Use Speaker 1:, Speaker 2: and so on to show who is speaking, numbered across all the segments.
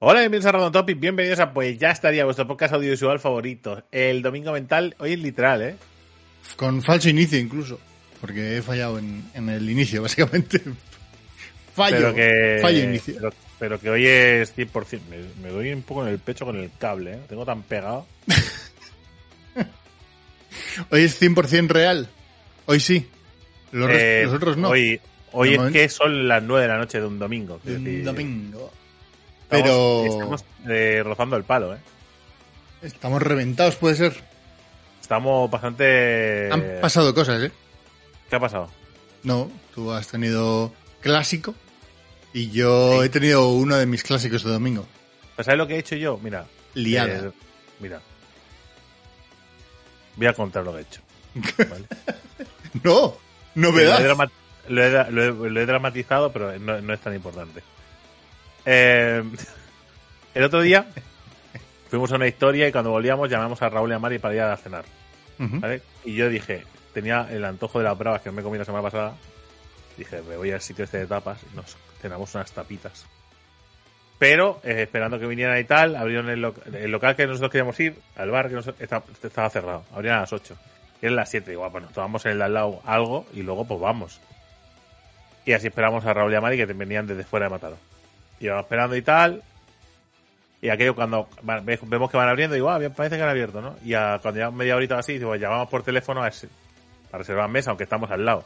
Speaker 1: Hola, bienvenidos a Random Topic, bienvenidos a Pues ya estaría vuestro podcast audiovisual favorito. El domingo mental, hoy es literal, ¿eh?
Speaker 2: Con falso inicio incluso, porque he fallado en, en el inicio, básicamente. Fallo,
Speaker 1: pero que,
Speaker 2: fallo inicio.
Speaker 1: Pero, pero que hoy es 100%. Me, me doy un poco en el pecho con el cable, ¿eh? Lo tengo tan pegado.
Speaker 2: Hoy es 100% real. Hoy sí. Los,
Speaker 1: Eh,
Speaker 2: los otros no.
Speaker 1: Hoy, es que son las 9 de la noche de un domingo.
Speaker 2: De un domingo. Pero
Speaker 1: Estamos eh, rozando el palo, ¿eh?
Speaker 2: estamos reventados, puede ser.
Speaker 1: Estamos bastante...
Speaker 2: Han pasado cosas, ¿eh?
Speaker 1: ¿Qué ha pasado?
Speaker 2: No, tú has tenido clásico y yo he tenido uno de mis clásicos de domingo.
Speaker 1: Pues ¿Sabes lo que he hecho yo? Mira.
Speaker 2: Liada.
Speaker 1: eh, mira. Voy a contar lo que he hecho. ¿vale?
Speaker 2: No, novedad.
Speaker 1: lo he- lo he- lo he dramatizado, pero no, no es tan importante. Eh, el otro día fuimos a una historia y cuando volvíamos llamamos a Raúl y a Mari para ir a cenar. ¿vale? Y yo dije, tenía el antojo de las bravas que me comí la semana pasada. Dije, me voy al sitio este de tapas y nos cenamos unas tapitas. Pero, eh, esperando que vinieran y tal, abrieron el, loc- el local que nosotros queríamos ir, al bar que nos- estaba, estaba cerrado. Abrían a las 8. Y eran las 7. Digo, ah, pues nos tomamos en el de al lado algo y luego pues vamos. Y así esperamos a Raúl y a Mari que venían desde fuera de Matado. Y vamos esperando y tal. Y aquello cuando vemos que van abriendo, digo, ah, bien, parece que han abierto, ¿no? Y a- cuando ya media horita así, digo, llamamos por teléfono a ese- para reservar mesa, aunque estamos al lado.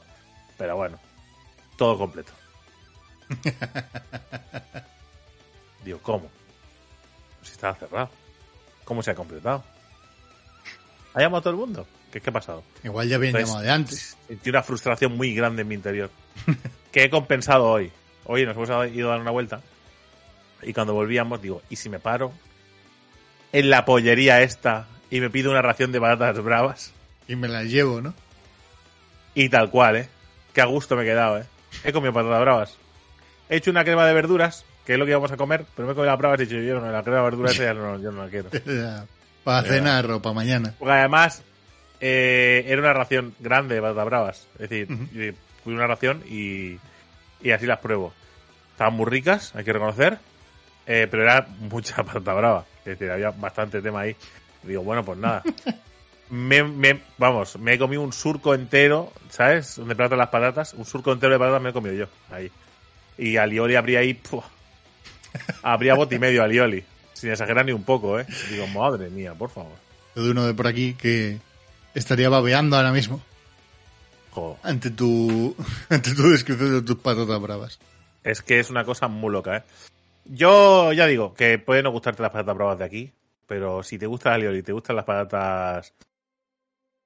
Speaker 1: Pero bueno, todo completo. digo, ¿cómo? Si estaba cerrado. ¿Cómo se ha completado? ¿Ha llamado todo el mundo? ¿Qué, qué ha pasado?
Speaker 2: Igual ya habían
Speaker 1: Entonces,
Speaker 2: llamado de antes.
Speaker 1: Sentí una frustración muy grande en mi interior. que he compensado hoy. Hoy nos hemos ido a dar una vuelta. Y cuando volvíamos, digo, ¿y si me paro en la pollería esta y me pido una ración de patatas bravas?
Speaker 2: Y me las llevo, ¿no?
Speaker 1: Y tal cual, ¿eh? Qué a gusto me he quedado, ¿eh? He comido patatas bravas. He hecho una crema de verduras, que es lo que íbamos a comer, pero me he comido las bravas y he dicho, yo no, la crema de verduras esa ya no, yo no la quiero.
Speaker 2: para cenar o para mañana.
Speaker 1: Porque además eh, era una ración grande de patatas bravas. Es decir, fui una ración y, y así las pruebo. Estaban muy ricas, hay que reconocer, eh, pero era mucha patata brava. Es decir, había bastante tema ahí. Digo, bueno, pues nada. Me, me- vamos, me he comido un surco entero, ¿sabes? Donde platan las patatas. Un surco entero de patatas me he comido yo, ahí. Y alioli habría ahí, habría bote y medio alioli. Sin exagerar ni un poco, ¿eh? Digo, madre mía, por favor.
Speaker 2: de uno de por aquí que estaría babeando ahora mismo ante tu ante tu descripción de tus patatas bravas.
Speaker 1: Es que es una cosa muy loca, ¿eh? Yo ya digo que puede no gustarte las patatas bravas de aquí, pero si te gusta la alioli y te gustan las patatas,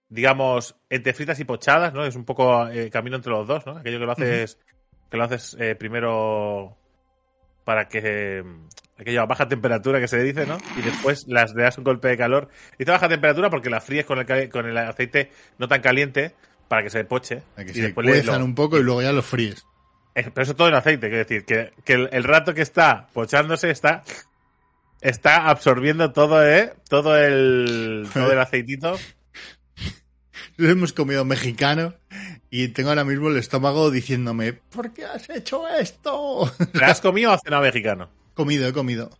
Speaker 1: digamos, entre fritas y pochadas, ¿no? Es un poco eh, camino entre los dos, ¿no? Aquello que lo haces, que lo haces eh, primero para que eh, aquello a baja temperatura que se le dice, ¿no? Y después las le das un golpe de calor. Y te baja temperatura porque las fríes con el, con el aceite no tan caliente para que se poche.
Speaker 2: Que
Speaker 1: y
Speaker 2: se
Speaker 1: después le- lo-
Speaker 2: un poco y luego ya los fríes.
Speaker 1: Eh, Pero eso todo en aceite, quiero decir, que, que el, el rato que está pochándose está está absorbiendo todo, ¿eh? Todo el, todo el aceitito.
Speaker 2: Hemos comido mexicano y tengo ahora mismo el estómago diciéndome, ¿por qué has hecho esto?
Speaker 1: ¿Te has comido o has cenado mexicano?
Speaker 2: comido, he comido.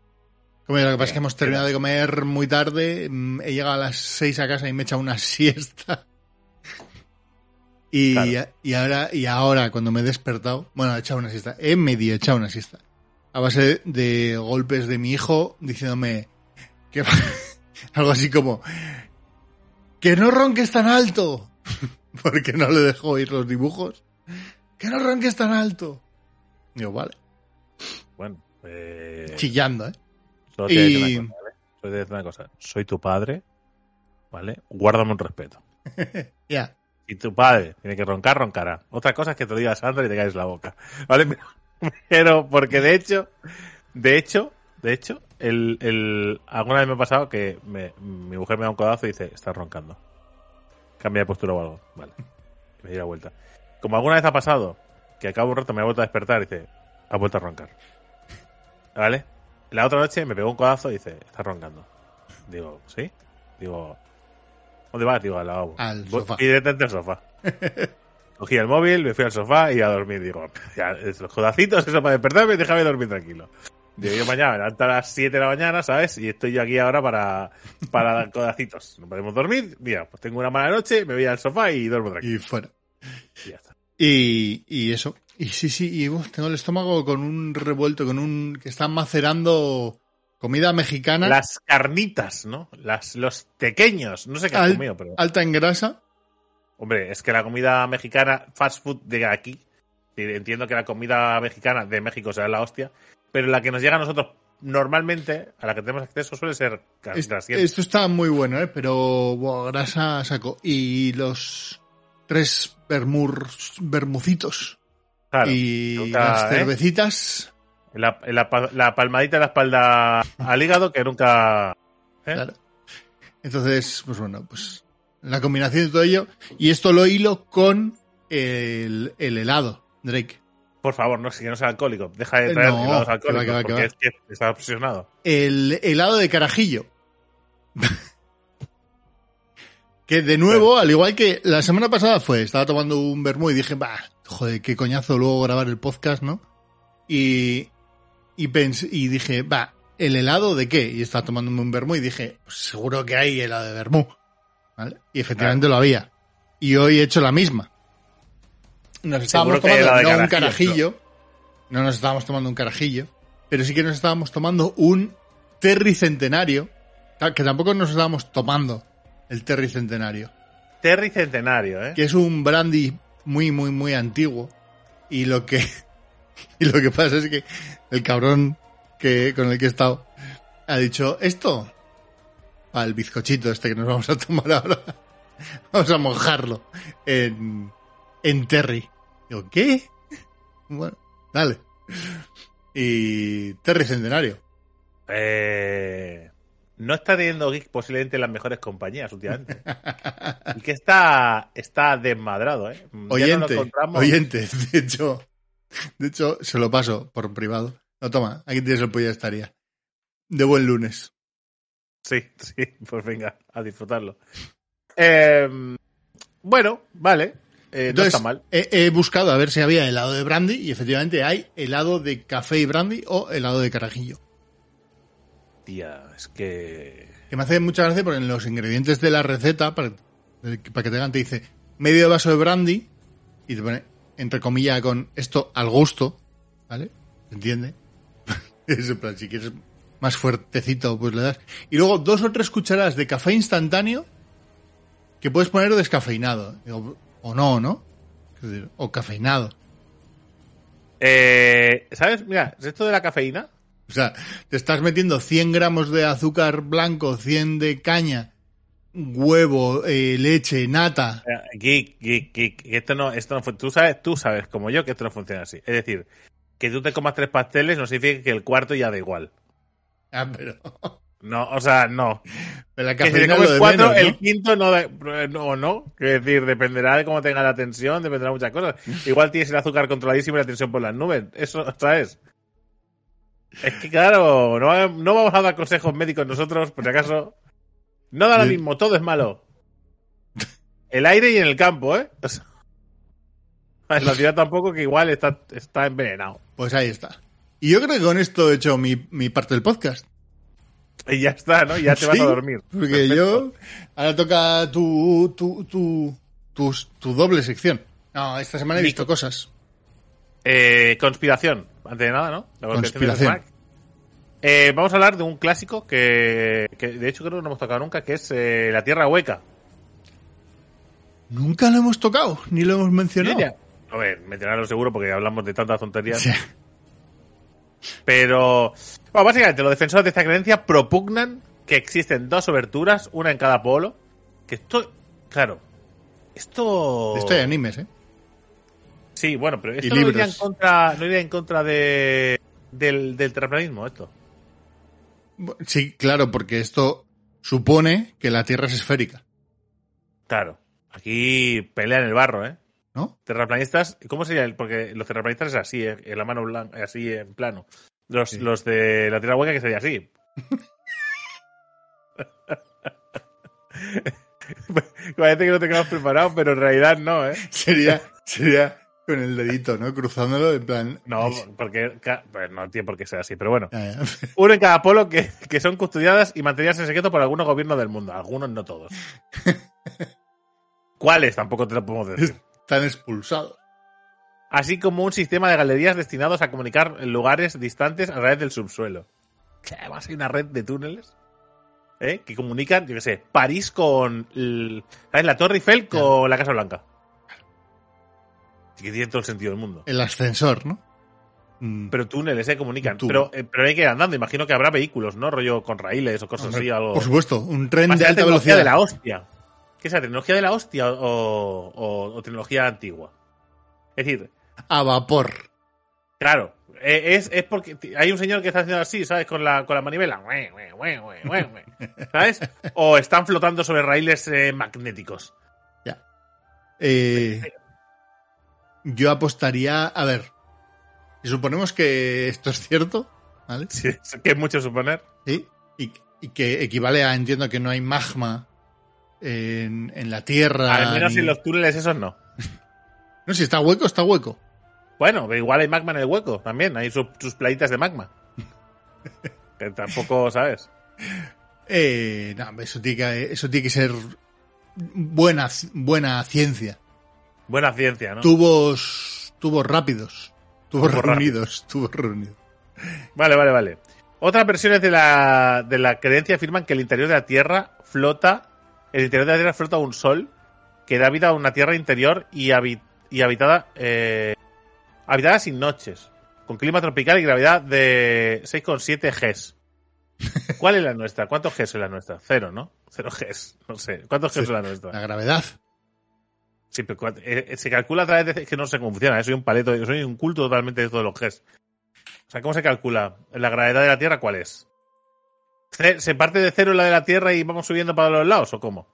Speaker 2: Comido, lo que pasa es que hemos terminado de comer muy tarde, mm, he llegado a las 6 a casa y me he echado una siesta. Y,
Speaker 1: Claro.
Speaker 2: y ahora, y ahora, cuando me he despertado, bueno, he echado una siesta, he medio echado una siesta. A base de golpes de mi hijo diciéndome que algo así como que no ronques tan alto. Porque no le dejo oír los dibujos. Que no ronques tan alto. Digo, vale.
Speaker 1: Bueno, eh,
Speaker 2: Chillando, ¿eh?
Speaker 1: solo te decir
Speaker 2: Y-
Speaker 1: una cosa, ¿vale? Solo te voy a decir una cosa. Soy tu padre, ¿vale? Guárdame un respeto.
Speaker 2: Ya.
Speaker 1: Si tu padre tiene que roncar, roncará. Otra cosa es que te lo diga Sandra y te caes la boca. ¿Vale? Pero porque de hecho, de hecho, de hecho, el, el, alguna vez me ha pasado que me- mi mujer me da un codazo y dice, estás roncando. Cambia de postura o algo. Vale. Y me di la vuelta. Como alguna vez ha pasado, que acabo un rato me ha vuelto a despertar y dice, ha vuelto a roncar. ¿Vale? La otra noche me pegó un codazo y dice, estás roncando. Digo, ¿sí? Digo, ¿dónde vas? Digo, al lavabo.
Speaker 2: Al sofá.
Speaker 1: Y directamente al sofá. Cogí el móvil, me fui al sofá y a dormir. Digo, ya, los codacitos, eso para despertarme y déjame dormir tranquilo. Digo, yo mañana me levanto a las 7 de la mañana, ¿sabes? Y estoy yo aquí ahora para, para dar codacitos. No podemos dormir. Mira, pues tengo una mala noche, me voy al sofá y duermo tranquilo.
Speaker 2: Y fuera.
Speaker 1: Y ya está.
Speaker 2: Y, y eso. Y sí, sí, y uf, tengo el estómago con un revuelto, con un... que están macerando comida mexicana
Speaker 1: Las carnitas, ¿no? Las, los pequeños. No sé qué has
Speaker 2: Al-
Speaker 1: comido, pero.
Speaker 2: alta en grasa.
Speaker 1: Hombre, es que la comida mexicana, fast food de aquí, entiendo que la comida mexicana de México será la hostia, pero la que nos llega a nosotros normalmente, a la que tenemos acceso, suele ser
Speaker 2: esto está muy bueno, ¿eh? Pero buah, grasa saco. Y los tres vermurs, vermucitos
Speaker 1: Claro,
Speaker 2: y
Speaker 1: nunca,
Speaker 2: las
Speaker 1: ¿eh? La, la pa- la palmadita en la espalda al hígado que nunca. ¿eh?
Speaker 2: Claro. Entonces, pues bueno, pues la combinación de todo ello. Y esto lo hilo con el, el helado, Drake.
Speaker 1: Por favor, no, si que no sea alcohólico. Deja de
Speaker 2: Eh,
Speaker 1: traer
Speaker 2: no,
Speaker 1: helados
Speaker 2: que va,
Speaker 1: alcohólicos,
Speaker 2: que va,
Speaker 1: porque es que está obsesionado.
Speaker 2: El helado de carajillo. que de nuevo, al igual que la semana pasada fue, estaba tomando un vermú y dije, bah, joder, qué coñazo luego grabar el podcast, ¿no? Y, y pensé, y dije, va, ¿el helado de qué? Y estaba tomándome un vermú y dije, pues seguro que hay helado de vermú. ¿Vale? Y efectivamente lo había. Y hoy he hecho la misma. Nos estábamos tomando no un
Speaker 1: carajillo,
Speaker 2: no nos estábamos tomando un carajillo, pero sí que nos estábamos tomando un Terry Centenario, ta- que tampoco nos estábamos tomando el Terry Centenario,
Speaker 1: Terry Centenario, ¿eh?
Speaker 2: que es un brandy muy, muy, muy antiguo. Y lo que, y lo que pasa es que el cabrón que, con el que he estado ha dicho, esto, al bizcochito este que nos vamos a tomar ahora, vamos a mojarlo en, en Terry. Digo, ¿qué? Bueno, dale. Y Terry Centenario.
Speaker 1: Eh, no está teniendo Geek posiblemente las mejores compañías últimamente. y que está, está desmadrado, ¿eh? No
Speaker 2: Oyente,
Speaker 1: encontramos.
Speaker 2: oyente, de hecho, de hecho, se lo paso por privado. No, toma, aquí tienes el pollo de estaría. De buen lunes.
Speaker 1: Sí, sí, pues venga, a disfrutarlo. Eh, bueno, vale. eh,
Speaker 2: Entonces,
Speaker 1: no está mal.
Speaker 2: He, he buscado a ver si había helado de brandy y efectivamente hay helado de café y brandy o helado de carajillo.
Speaker 1: Tía, es que.
Speaker 2: Que me hace mucha gracia porque en los ingredientes de la receta, para, para que te digan, te dice medio vaso de brandy y te pone, entre comillas, con esto al gusto, ¿vale? ¿Se entiende? es en plan, si quieres más fuertecito, pues le das. Y luego dos o tres cucharadas de café instantáneo que puedes poner descafeinado. Digo, O no, ¿no? Decir, o cafeinado.
Speaker 1: Eh, ¿Sabes? Mira, esto de la cafeína.
Speaker 2: O sea, te estás metiendo 100 gramos de azúcar blanco, 100 de caña, huevo, eh, leche, nata.
Speaker 1: eh, Geek, geek, geek. Esto no, esto no. Tú sabes, tú sabes como yo que esto no funciona así. Es decir, que tú te comas tres pasteles no significa que el cuarto ya da igual.
Speaker 2: Ah, pero,
Speaker 1: No, o sea, no.
Speaker 2: pero la
Speaker 1: Que si te comes cuatro,
Speaker 2: menos, ¿no?
Speaker 1: el quinto no, da- no, no. Es decir, dependerá de cómo tenga la tensión, dependerá de muchas cosas. Igual tienes el azúcar controladísimo y la tensión por las nubes. Eso, ¿sabes? Es que claro, no, no vamos a dar consejos médicos nosotros, por si acaso. No da lo mismo, todo es malo. El aire y en el campo, ¿eh? O sea, en la ciudad tampoco, que igual está, está envenenado.
Speaker 2: Pues ahí está. Y yo creo que con esto he hecho mi, mi parte del podcast.
Speaker 1: Y ya está, ¿no? Ya te vas a dormir.
Speaker 2: Porque
Speaker 1: Perfecto.
Speaker 2: yo. Ahora toca tu, tu, tu, tu, tu doble sección. No, esta semana he visto cosas.
Speaker 1: Eh, conspiración, antes de nada, ¿no? La
Speaker 2: Conspiración.
Speaker 1: de Snack. Eh, vamos a hablar de un clásico que, que de hecho creo que no hemos tocado nunca, que es eh, La Tierra Hueca.
Speaker 2: Nunca lo hemos tocado, ni lo hemos mencionado.
Speaker 1: A ver, mencionarlo seguro porque hablamos de tantas tonterías.
Speaker 2: Sí.
Speaker 1: Pero, bueno, básicamente los defensores de esta creencia propugnan que existen dos oberturas, una en cada polo. Que esto, claro, esto...
Speaker 2: Esto hay animes, ¿eh?
Speaker 1: Sí, bueno, pero esto no iría, en contra, no iría en contra de, del, del terraplanismo, esto.
Speaker 2: Sí, claro, porque esto supone que la Tierra es esférica,
Speaker 1: Claro, aquí pelean el barro, ¿eh?
Speaker 2: ¿no?
Speaker 1: Terraplanistas, ¿cómo sería? el- Porque los terraplanistas es así, ¿eh? en la mano blanca, así en plano. Los,
Speaker 2: Sí.
Speaker 1: los de la Tierra Hueca que sería así. Parece que no te quedamos preparados, pero en realidad no, ¿eh?
Speaker 2: Sería, sería Con el dedito, ¿no? Cruzándolo en plan.
Speaker 1: No, porque pues no tiene por qué ser así, pero bueno. Uno en cada polo que, que son custodiadas y mantenidas en secreto por algunos gobiernos del mundo. Algunos, no todos. ¿Cuáles? Tampoco te lo podemos decir.
Speaker 2: Están expulsados.
Speaker 1: Así como un sistema de galerías destinados a comunicar lugares distantes a través del subsuelo. ¿Qué? ¿Además hay una red de túneles? ¿eh? Que comunican, yo qué sé, París con el- ¿sabes? la Torre Eiffel con la Casa Blanca. Que tiene todo el sentido del mundo.
Speaker 2: El ascensor, ¿no? Mm,
Speaker 1: Pero túneles, ¿eh? Comunican. Pero, eh, pero hay que ir andando. Imagino que habrá vehículos, ¿no? Rollo con raíles o cosas
Speaker 2: hombre,
Speaker 1: así. Algo.
Speaker 2: Por supuesto, un tren de alta velocidad.
Speaker 1: de la hostia. ¿Qué es la tecnología de la hostia o, o- o tecnología antigua? Es decir,
Speaker 2: A vapor.
Speaker 1: claro, eh, es, es porque hay un señor que está haciendo así, ¿sabes? Con la, con la manivela. ¿Sabes? O están flotando sobre raíles eh, magnéticos.
Speaker 2: Eh, yo apostaría. A ver. Si suponemos que esto es cierto, ¿vale?
Speaker 1: Sí, es que es mucho suponer.
Speaker 2: Sí. Y, y que equivale a. Entiendo que no hay magma en, en la Tierra.
Speaker 1: Al menos
Speaker 2: ni-
Speaker 1: en los túneles esos no.
Speaker 2: No, si está hueco, está hueco.
Speaker 1: Bueno, pero igual hay magma en el hueco también. Hay sus, sus playitas de magma. Que tampoco, ¿sabes?
Speaker 2: Eh, no, eso tiene que, eso tiene que ser buena, buena ciencia.
Speaker 1: Buena ciencia, ¿no?
Speaker 2: Tubos, tubos rápidos. Tubos
Speaker 1: Tubos
Speaker 2: reunidos. Tubos reunidos.
Speaker 1: Vale, vale, vale. Otras versiones de la, de la creencia afirman que el interior de la Tierra flota, el interior de la Tierra flota un sol que da vida a una Tierra interior y, y habitada, eh, habitada sin noches, con clima tropical y gravedad de 6,7 Gs. ¿Cuál es la nuestra? ¿Cuántos Gs es la nuestra? Cero, ¿no? Cero Gs. No sé. ¿Cuántos Gs es la nuestra?
Speaker 2: La gravedad.
Speaker 1: Sí, pero eh, eh, se calcula a través de... Es que no sé cómo funciona. eh, Soy un paleto, yo soy un culto totalmente de todos los Gs. O sea, ¿cómo se calcula? ¿La gravedad de la Tierra cuál es? ¿Se parte de cero la de la Tierra y vamos subiendo para los lados o cómo?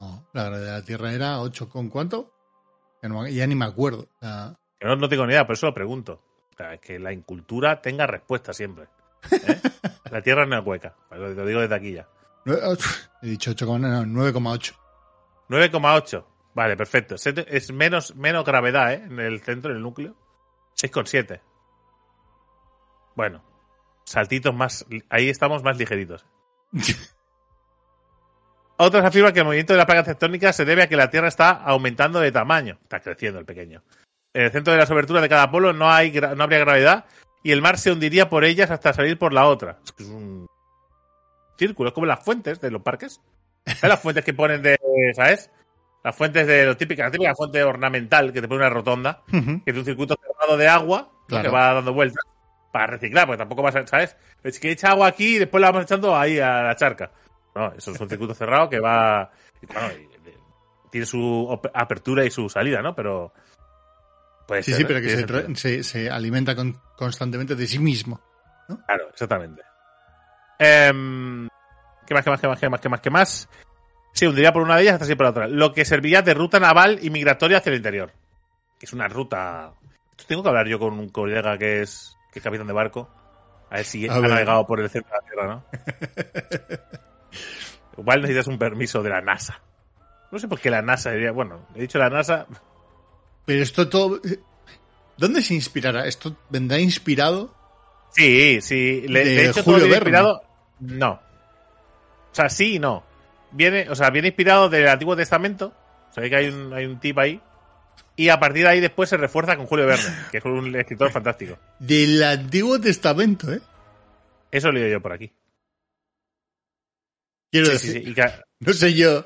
Speaker 2: No, la gravedad de la Tierra era 8 con cuánto? Ya, no me- ya ni me acuerdo.
Speaker 1: No, no tengo ni idea, por eso lo pregunto. O sea, que la incultura tenga respuesta siempre. ¿eh? la Tierra no es hueca. Te lo digo desde aquí ya.
Speaker 2: nueve- ocho, he dicho 8, no, 9,8.
Speaker 1: 9,8. Vale, perfecto. Es menos, menos gravedad, ¿eh? En el centro, en el núcleo. 6,7. Bueno. Saltitos más... Ahí estamos más ligeritos. Otros afirman que el movimiento de la placa tectónica se debe a que la Tierra está aumentando de tamaño. Está creciendo el pequeño. En el centro de las oberturas de cada polo no, hay, no habría gravedad y el mar se hundiría por ellas hasta salir por la otra. Es que es un círculo, es como las fuentes de los parques. ¿Sabes las fuentes que ponen de, ¿sabes? Las fuentes de lo típica, la típica fuente ornamental que te pone una rotonda, que es un circuito cerrado de agua ¿no?
Speaker 2: Claro.
Speaker 1: que va dando vueltas para reciclar, porque tampoco vas a, ¿sabes? Es que echa agua aquí y después la vamos echando ahí a la charca. No, eso es un circuito cerrado que va. bueno, tiene su apertura y su salida, ¿no? Pero. Puede
Speaker 2: Sí,
Speaker 1: ser,
Speaker 2: sí,
Speaker 1: ¿eh?
Speaker 2: pero que se, se, se alimenta con- constantemente de sí mismo.
Speaker 1: Claro, exactamente. Em, ¿Qué más, qué más, qué más, qué más, qué más, qué más? Sí, hundiría por una de ellas hasta así por la otra. Lo que serviría de ruta naval y migratoria hacia el interior. Que es una ruta. Esto Tengo que hablar yo con un colega que es, que es capitán de barco. A ver si
Speaker 2: A
Speaker 1: ha
Speaker 2: ver.
Speaker 1: navegado por el centro de la Tierra, ¿no? Igual necesitas un permiso de la NASA. No sé por qué la NASA diría. Bueno, he dicho la NASA.
Speaker 2: Pero esto todo... ¿Dónde se inspirará? ¿Esto vendrá inspirado?
Speaker 1: Sí, sí. Le-
Speaker 2: De
Speaker 1: de, hecho,
Speaker 2: Julio
Speaker 1: todo inspirado. No. O sea, sí y no. Viene, o sea, viene inspirado del Antiguo Testamento. O sea, que hay un, hay un tip ahí. Y a partir de ahí después se refuerza con Julio Verne, que es un escritor fantástico.
Speaker 2: Del Antiguo Testamento, ¿eh?
Speaker 1: Eso lo he yo por aquí.
Speaker 2: Quiero
Speaker 1: Sí,
Speaker 2: decir,
Speaker 1: sí, sí. Y que-
Speaker 2: no sé yo,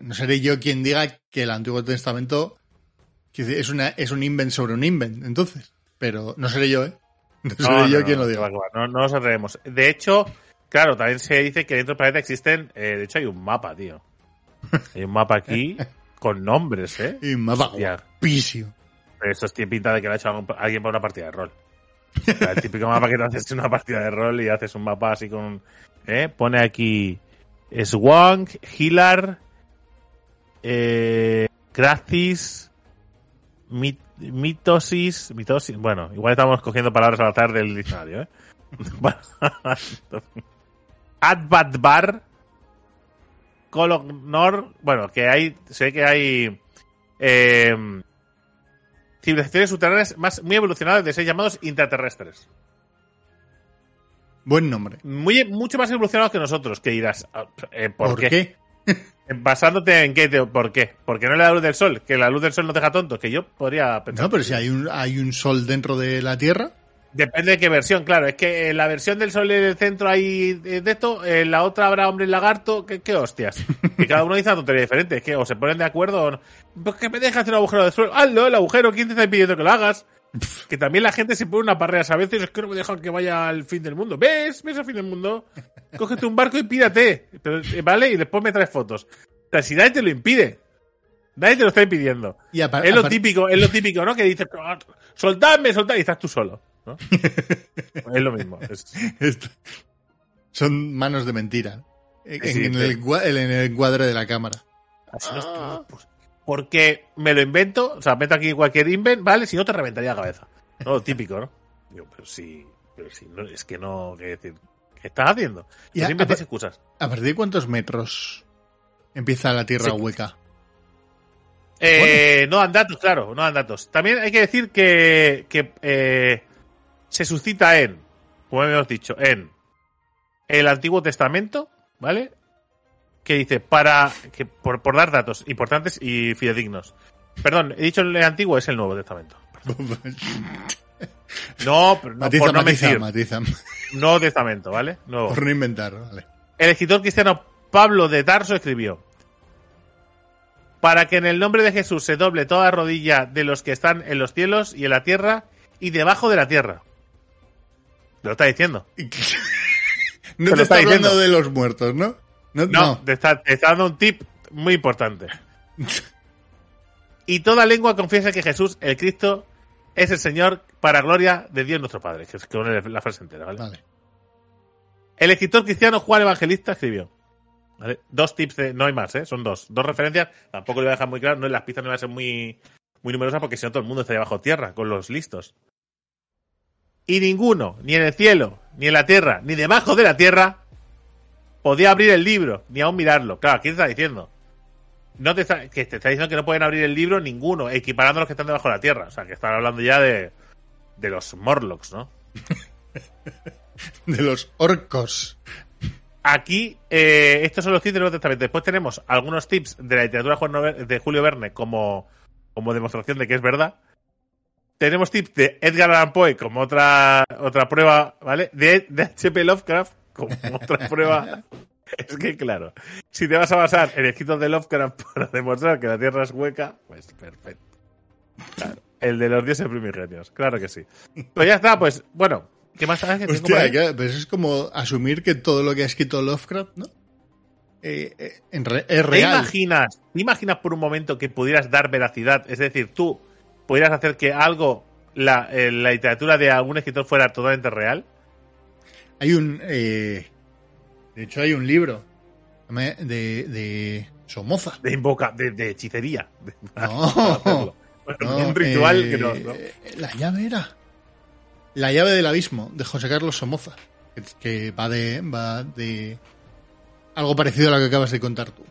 Speaker 2: no seré yo quien diga que el Antiguo Testamento es, una, es un invent sobre un invent, entonces. Pero no seré yo, ¿eh? No seré
Speaker 1: no,
Speaker 2: yo
Speaker 1: no,
Speaker 2: quien
Speaker 1: no,
Speaker 2: lo diga.
Speaker 1: no nos atrevemos. De hecho, claro, también se dice que dentro del planeta existen. eh, de hecho, hay un mapa, tío. Hay un mapa aquí con nombres, ¿eh?
Speaker 2: Y un mapa guapísimo.
Speaker 1: Eso tiene pinta de que lo ha hecho alguien para una partida de rol. O sea, el típico mapa que te haces en una partida de rol y haces un mapa así con. ¿eh? Pone aquí. Swank, Hilar, eh, mit- mitosis, mitosis. Bueno, igual estamos cogiendo palabras al azar del diccionario, ¿eh? Advatbar, Colognor. Bueno, que hay. Sé que hay. Eh, civilizaciones subterráneas más muy evolucionadas de ser llamados intraterrestres.
Speaker 2: Buen nombre.
Speaker 1: Muy, mucho más evolucionados que nosotros, que dirás, ah, eh, ¿por,
Speaker 2: ¿Por
Speaker 1: qué?
Speaker 2: qué?
Speaker 1: Basándote en qué, te- ¿por qué? Porque no le da la luz del sol, que la luz del sol no te deja tonto, que yo podría pensar.
Speaker 2: No, pero si hay un, hay un sol dentro de la Tierra.
Speaker 1: Depende de qué versión, claro. Es que en la versión del sol en el centro hay eh, de esto, en la otra habrá hombre lagarto, ¿qué, qué hostias? Y cada uno dice una tontería diferente. Es que o se ponen de acuerdo o no. Pues que me dejas hacer un agujero de suelo. ¡Hazlo, el agujero! ¿Quién te está impidiendo que lo hagas? Que también la gente se pone una parreas a veces. Es que no me dejan que vaya al fin del mundo. ¿Ves? ¿Ves al fin del mundo? Cógete un barco y pírate. Eh, ¿Vale? Y después me traes fotos. O sea, si nadie te lo impide. Nadie te lo está impidiendo.
Speaker 2: Y
Speaker 1: Es lo típico, es lo típico, ¿no? Que dices, "Ah, soltadme, soltadme, y estás tú solo, ¿no? es lo mismo. es-
Speaker 2: Son manos de mentira. En,
Speaker 1: Sí,
Speaker 2: en el, en el encuadre de la cámara.
Speaker 1: así no es- pues, porque me lo invento, o sea, meto aquí cualquier invent, ¿vale? Si no te reventaría la cabeza. No, lo típico, ¿no? Digo, pero sí, pero sí, no, es que no, ¿qué decir? ¿Qué estás haciendo?
Speaker 2: Y
Speaker 1: No
Speaker 2: a-
Speaker 1: excusas.
Speaker 2: ¿A partir de cuántos metros empieza la Tierra
Speaker 1: Sí.
Speaker 2: hueca?
Speaker 1: Eh, No dan datos, claro, no dan datos. También hay que decir que, que eh, se suscita en, como hemos dicho, en el Antiguo Testamento, ¿vale? Que dice, para, que por, por dar datos importantes y fidedignos. Perdón, he dicho el Antiguo, es el Nuevo Testamento. No, pero no,
Speaker 2: matiza,
Speaker 1: por no
Speaker 2: matiza,
Speaker 1: mentir.
Speaker 2: matiza.
Speaker 1: Nuevo Testamento, ¿vale? Nuevo.
Speaker 2: Por no inventar, vale.
Speaker 1: El escritor cristiano Pablo de Tarso escribió: Para que en el nombre de Jesús se doble toda rodilla de los que están en los cielos y en la tierra y debajo de la tierra. Lo está diciendo.
Speaker 2: no te
Speaker 1: está
Speaker 2: está hablando
Speaker 1: diciendo.
Speaker 2: de los muertos, ¿no? No,
Speaker 1: No,
Speaker 2: no.
Speaker 1: Te, está, te está dando un tip muy importante. y toda lengua confiesa que Jesús, el Cristo, es el Señor para gloria de Dios nuestro Padre. Que es que es la frase entera, ¿vale?
Speaker 2: Vale.
Speaker 1: El escritor cristiano Juan Evangelista escribió. ¿vale? Dos tips, de, no hay más, ¿eh? son dos. Dos referencias, tampoco lo voy a dejar muy claro, no, las pistas no van a ser muy, muy numerosas porque si no todo el mundo estaría bajo tierra con los listos. Y ninguno, ni en el cielo, ni en la tierra, ni debajo de la tierra, podía abrir el libro, ni aún mirarlo. Claro, ¿quién te está diciendo? No te está, que te está diciendo que no pueden abrir el libro ninguno, equiparando a los que están debajo de la tierra. O sea, que están hablando ya de, de los Morlocks, ¿no?
Speaker 2: De los orcos.
Speaker 1: Aquí, eh, estos son los Nuevo Testamento. Después tenemos algunos tips de la literatura de Julio Verne como, como demostración de que es verdad. Tenemos tips de Edgar Allan Poe como otra, otra prueba, ¿vale? De, de H.P. Lovecraft como otra prueba. Es que, claro, si te vas a basar en escritos de Lovecraft para demostrar que la Tierra es hueca, pues perfecto. Claro, el de los dioses primigenios, claro que sí. Pues ya está, pues, bueno, ¿qué más sabes que
Speaker 2: Hostia, que- pues es como asumir que todo lo que ha escrito Lovecraft, ¿no? Eh, eh, en re- es
Speaker 1: ¿Te
Speaker 2: real.
Speaker 1: imaginas, ¿Te imaginas por un momento que pudieras dar veracidad? Es decir, tú pudieras hacer que algo, la, eh, la literatura de algún escritor fuera totalmente real.
Speaker 2: Hay un. eh, de hecho, hay un libro de, de Somoza.
Speaker 1: De invoca, de, de hechicería.
Speaker 2: No.
Speaker 1: hacerlo. Bueno,
Speaker 2: No,
Speaker 1: un ritual
Speaker 2: eh,
Speaker 1: que no, no.
Speaker 2: La llave era. La llave del abismo, de José Carlos Somoza. Que, que va de. va de. Algo parecido a lo que acabas de contar tú.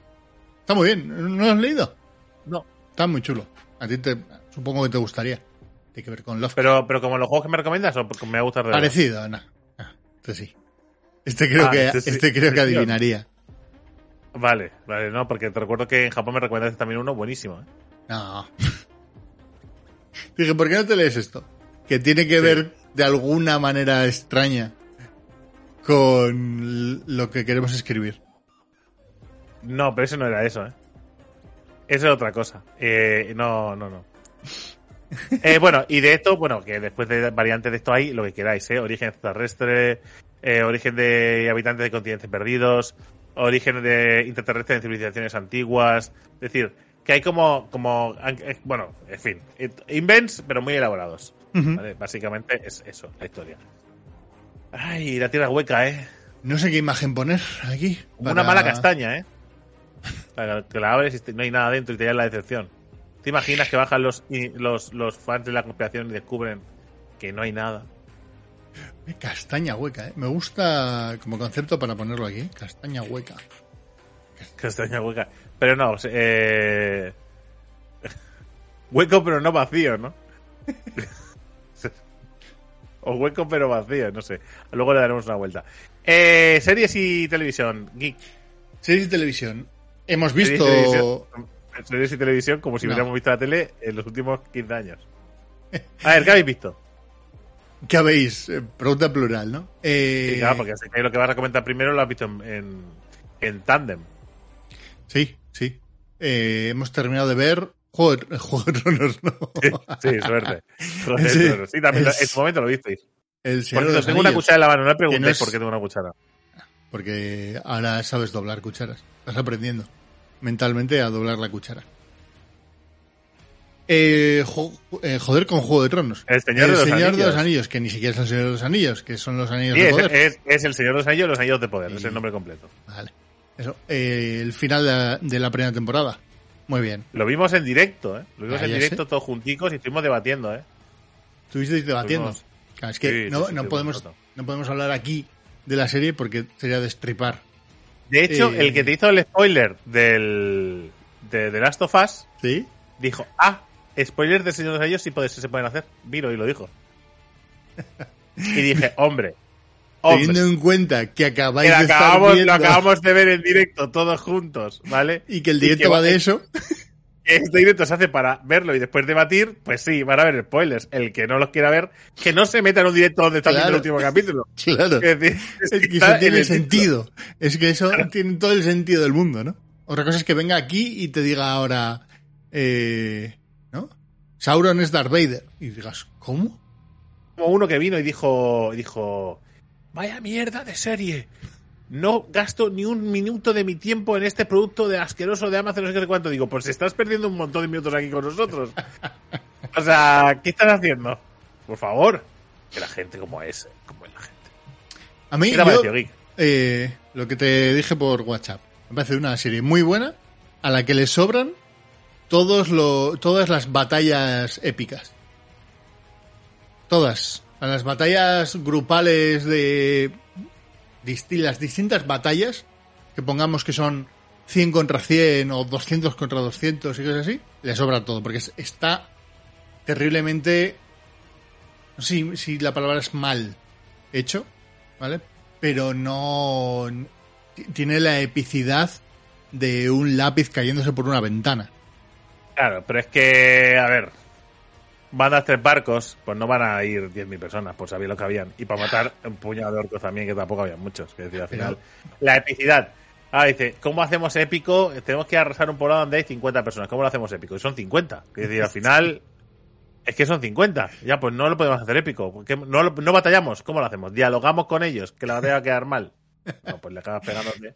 Speaker 2: Está muy bien. ¿No lo has leído?
Speaker 1: No.
Speaker 2: Está muy chulo. A ti te. Supongo que te gustaría. Tiene que ver con Lovecraft.
Speaker 1: Pero, pero como los juegos que me recomiendas, o porque me gusta
Speaker 2: Parecido, no. Ah, este sí. Este creo
Speaker 1: Ah,
Speaker 2: que
Speaker 1: este sí.
Speaker 2: este creo que
Speaker 1: Este
Speaker 2: adivinaría.
Speaker 1: Vale, vale, no, porque te recuerdo que en Japón me recomendaste también uno buenísimo. ¿eh?
Speaker 2: No. Dije, ¿por qué no te lees esto? Que tiene que ver de alguna manera extraña con lo que queremos escribir.
Speaker 1: No, pero eso no era eso, ¿eh? Eso es otra cosa. Eh, no, no, no. Eh, bueno, y de esto, bueno, que después de variantes de esto hay lo que queráis, ¿eh? Origen extraterrestre, eh, origen de habitantes de continentes perdidos, origen de interterrestres en civilizaciones antiguas. Es decir, que hay como, como, eh, bueno, en fin, invents, pero muy elaborados. Básicamente es eso, la historia. Ay, la tierra hueca, ¿eh?
Speaker 2: No sé qué imagen poner aquí. Para-
Speaker 1: una mala castaña, ¿eh? Para que la abres y no hay nada dentro y te da la decepción. ¿Te imaginas que bajan los, los, los fans de la conspiración y descubren que no hay nada?
Speaker 2: Castaña hueca, ¿eh? Me gusta como concepto para ponerlo aquí. Castaña hueca.
Speaker 1: Castaña hueca. Pero no, eh... hueco pero no vacío, ¿no? o hueco pero vacío, no sé. Luego le daremos una vuelta. Eh, series y televisión, Geek.
Speaker 2: Series y televisión. Hemos visto...
Speaker 1: series y televisión como si
Speaker 2: No.
Speaker 1: hubiéramos visto la tele en los últimos 15 años. A ver, ¿qué habéis visto?
Speaker 2: ¿Qué habéis? Eh, Pregunta plural, ¿no? Eh,
Speaker 1: Sí, claro, porque sé que lo que vas a comentar primero lo has visto en, en, en tándem.
Speaker 2: Sí, sí. Eh, hemos terminado de ver Juego de, Juego de Tronos, ¿no?
Speaker 1: Sí, suerte.
Speaker 2: Sí,
Speaker 1: pero sí, también
Speaker 2: es-
Speaker 1: en su momento lo visteis.
Speaker 2: El
Speaker 1: Por
Speaker 2: Señor de
Speaker 1: cierto,
Speaker 2: los
Speaker 1: tengo una cuchara en la mano, no me preguntéis
Speaker 2: no es-
Speaker 1: por qué tengo una cuchara.
Speaker 2: Porque ahora sabes doblar cucharas. Estás aprendiendo mentalmente a doblar la cuchara. Eh, jo- eh, joder con Juego de Tronos.
Speaker 1: El Señor de los
Speaker 2: Señor de
Speaker 1: Anillos.
Speaker 2: los Anillos, que ni siquiera es el Señor de los Anillos, que son los Anillos
Speaker 1: Sí,
Speaker 2: de
Speaker 1: es,
Speaker 2: poder.
Speaker 1: es- es el Señor de los Anillos, los Anillos de Poder, es el nombre completo.
Speaker 2: Vale. Eso. Eh, el final de la, de la primera temporada. Muy bien.
Speaker 1: Lo vimos en directo, ¿eh? Lo vimos
Speaker 2: Ah,
Speaker 1: en directo
Speaker 2: sé.
Speaker 1: todos junticos y estuvimos debatiendo, ¿eh?
Speaker 2: Estuvisteis debatiendo.
Speaker 1: Estuvimos-
Speaker 2: Claro, es que
Speaker 1: Sí,
Speaker 2: no,
Speaker 1: sí,
Speaker 2: no podemos, no podemos hablar aquí de la serie porque sería destripar.
Speaker 1: De hecho,
Speaker 2: Eh,
Speaker 1: el que te hizo el spoiler del de The Last of Us
Speaker 2: ¿Sí?
Speaker 1: dijo, ah, spoiler del Señor de los Anillos sí se pueden hacer. Vino y lo dijo. Y dije, hombre, hombre,
Speaker 2: Teniendo en cuenta que
Speaker 1: que
Speaker 2: acabáis de estar viendo
Speaker 1: lo acabamos de ver en directo todos juntos, ¿vale?
Speaker 2: y que el directo va- de eso.
Speaker 1: Este directo se hace para verlo y después debatir, pues sí, van a ver spoilers. El que no los quiera ver, que no se meta en un directo donde está viendo el último capítulo.
Speaker 2: Claro.
Speaker 1: Es decir, es
Speaker 2: Es
Speaker 1: que
Speaker 2: eso
Speaker 1: en
Speaker 2: tiene
Speaker 1: el título.
Speaker 2: sentido. Es que eso tiene todo el sentido del mundo, ¿no? Otra cosa es que venga aquí y te diga ahora, eh, ¿no? Sauron es Darth Vader. Y digas, ¿cómo?
Speaker 1: como uno que vino y dijo, dijo, vaya mierda de serie. No gasto ni un minuto de mi tiempo en este producto de asqueroso de Amazon, no sé qué cuánto. Digo, pues estás perdiendo un montón de minutos aquí con nosotros. O sea, ¿qué estás haciendo? Por favor. Que la gente como es, eh, como es la gente.
Speaker 2: A mí, eh, lo que te dije por WhatsApp, me parece una serie muy buena a la que le sobran todos lo, todas las batallas épicas. Todas. A las batallas grupales de las distintas batallas, que pongamos que son 100 contra 100 o 200 contra 200 y cosas así, le sobra todo, porque es- está terriblemente... No sé si, la palabra es mal hecho, ¿vale? Pero no... Tiene la epicidad de un lápiz cayéndose por una ventana.
Speaker 1: Claro, pero es que, a ver, mandas tres barcos, pues no van a ir 10.000 personas, pues sabía lo que habían. Y para matar un puñado de orcos también, que tampoco había muchos. Que decir, al final, la epicidad. Ah, dice, ¿cómo hacemos épico? Tenemos que arrasar un poblado donde hay 50 personas. ¿Cómo lo hacemos épico? Y son 50. Es decir, al final, es que son 50. Ya, pues no lo podemos hacer épico. porque No, lo- no batallamos. ¿Cómo lo hacemos? Dialogamos con ellos, que la batalla va a quedar mal. No, pues le acabas pegándote.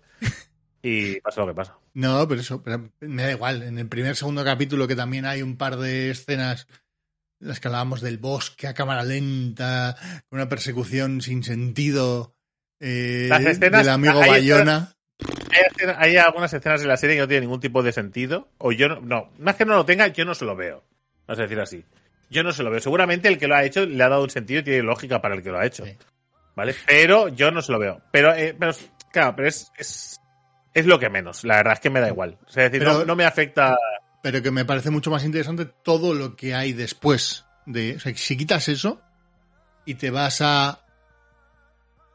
Speaker 1: Y pasa lo que pasa.
Speaker 2: No, pero eso, pero me da igual. En el primer, segundo capítulo, que también hay un par de escenas, las que hablábamos del bosque a cámara lenta, una persecución sin sentido eh,
Speaker 1: Las escenas-
Speaker 2: del amigo
Speaker 1: hay
Speaker 2: Bayona.
Speaker 1: Hay, algunas escenas de la serie que no tienen ningún tipo de sentido. O yo no, no, más que no lo tenga, yo no se lo veo. Vamos a decir así. Yo no se lo veo. Seguramente el que lo ha hecho le ha dado un sentido y tiene lógica para el que lo ha hecho.
Speaker 2: Sí.
Speaker 1: ¿Vale? Pero yo no se lo veo. Pero, eh, pero claro, pero es, es, es lo que menos. La verdad es que me da igual. O sea, es decir,
Speaker 2: Pero-
Speaker 1: no, no me afecta.
Speaker 2: Pero que me parece mucho más interesante todo lo que hay después de, o sea, si quitas eso y te vas a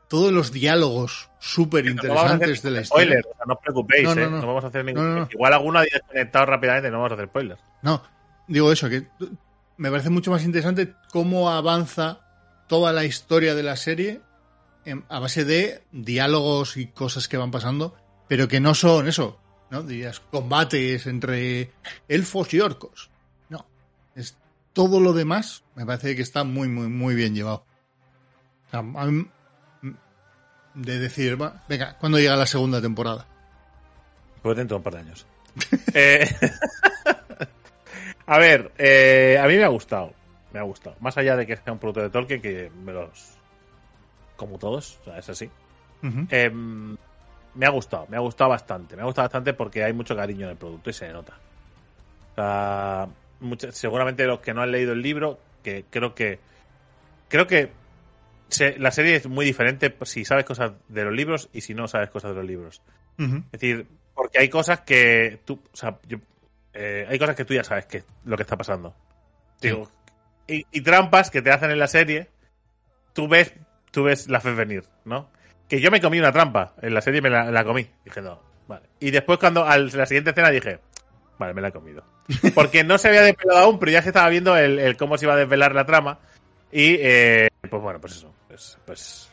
Speaker 2: todos los diálogos súper
Speaker 1: No
Speaker 2: interesantes de la historia.
Speaker 1: spoilers, o sea, no os preocupéis,
Speaker 2: No, no,
Speaker 1: ¿eh?
Speaker 2: no.
Speaker 1: Vamos a hacer ningún. Igual alguno ha desconectado rápidamente, no vamos a hacer spoilers.
Speaker 2: No, digo eso, que me parece mucho más interesante cómo avanza toda la historia de la serie en- a base de diálogos y cosas que van pasando, pero que no son eso, ¿no? Dirías combates entre elfos y orcos. No, es todo lo demás, me parece que está muy, muy, muy bien llevado. O sea, a mí- de decir, va, venga, ¿cuándo llega la segunda temporada?
Speaker 1: Pues dentro de un par de años. Eh, a ver, eh, a mí me ha gustado. Me ha gustado. Más allá de que sea un producto de Tolkien, que me los. Como todos, o sea, es así. Eh, me ha gustado, me ha gustado bastante. Me ha gustado bastante porque hay mucho cariño en el producto y se nota. O sea, seguramente los que no han leído el libro, que creo que. Creo que se- la serie es muy diferente si sabes cosas de los libros y si no sabes cosas de los libros. Es decir, porque hay cosas que tú, o sea, yo- eh, hay cosas que tú ya sabes que lo que está pasando. Digo, y, y trampas que te hacen en la serie, tú ves, tú ves la fe venir, ¿no? Que yo me comí una trampa, en la serie me la, la comí. Dije, no, vale. Y después cuando, a la siguiente escena dije, vale, me la he comido. Porque no se había desvelado aún, pero ya se estaba viendo el, el cómo se iba a desvelar la trama. Y, eh, pues bueno, pues eso, pues, pues...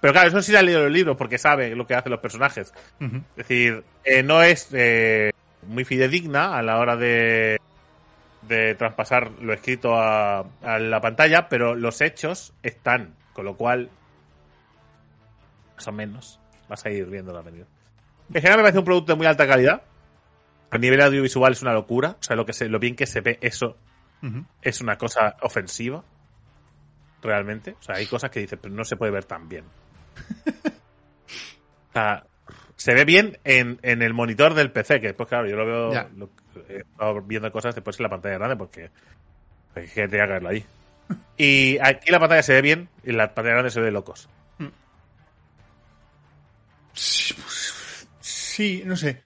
Speaker 1: Pero claro, eso sí le ha leído los libros porque sabe lo que hacen los personajes. Es decir, eh, no es eh, muy fidedigna a la hora de, de traspasar lo escrito a, a la pantalla, pero los hechos están, con lo cual, más o menos, vas a ir viendo la venir. En general me parece un producto de muy alta calidad. A nivel audiovisual es una locura. O sea, lo, que se, lo bien que se ve eso es una cosa ofensiva. Realmente. O sea, hay cosas que dices, pero no se puede ver tan bien. O sea, se ve bien en, en el monitor del PC, que después, claro, yo lo veo
Speaker 2: Ya.
Speaker 1: lo- he estado viendo cosas después en la pantalla grande porque tenía que verlo ahí. Y aquí la pantalla se ve bien y la pantalla grande se ve de locos.
Speaker 2: Sí, sí, no sé.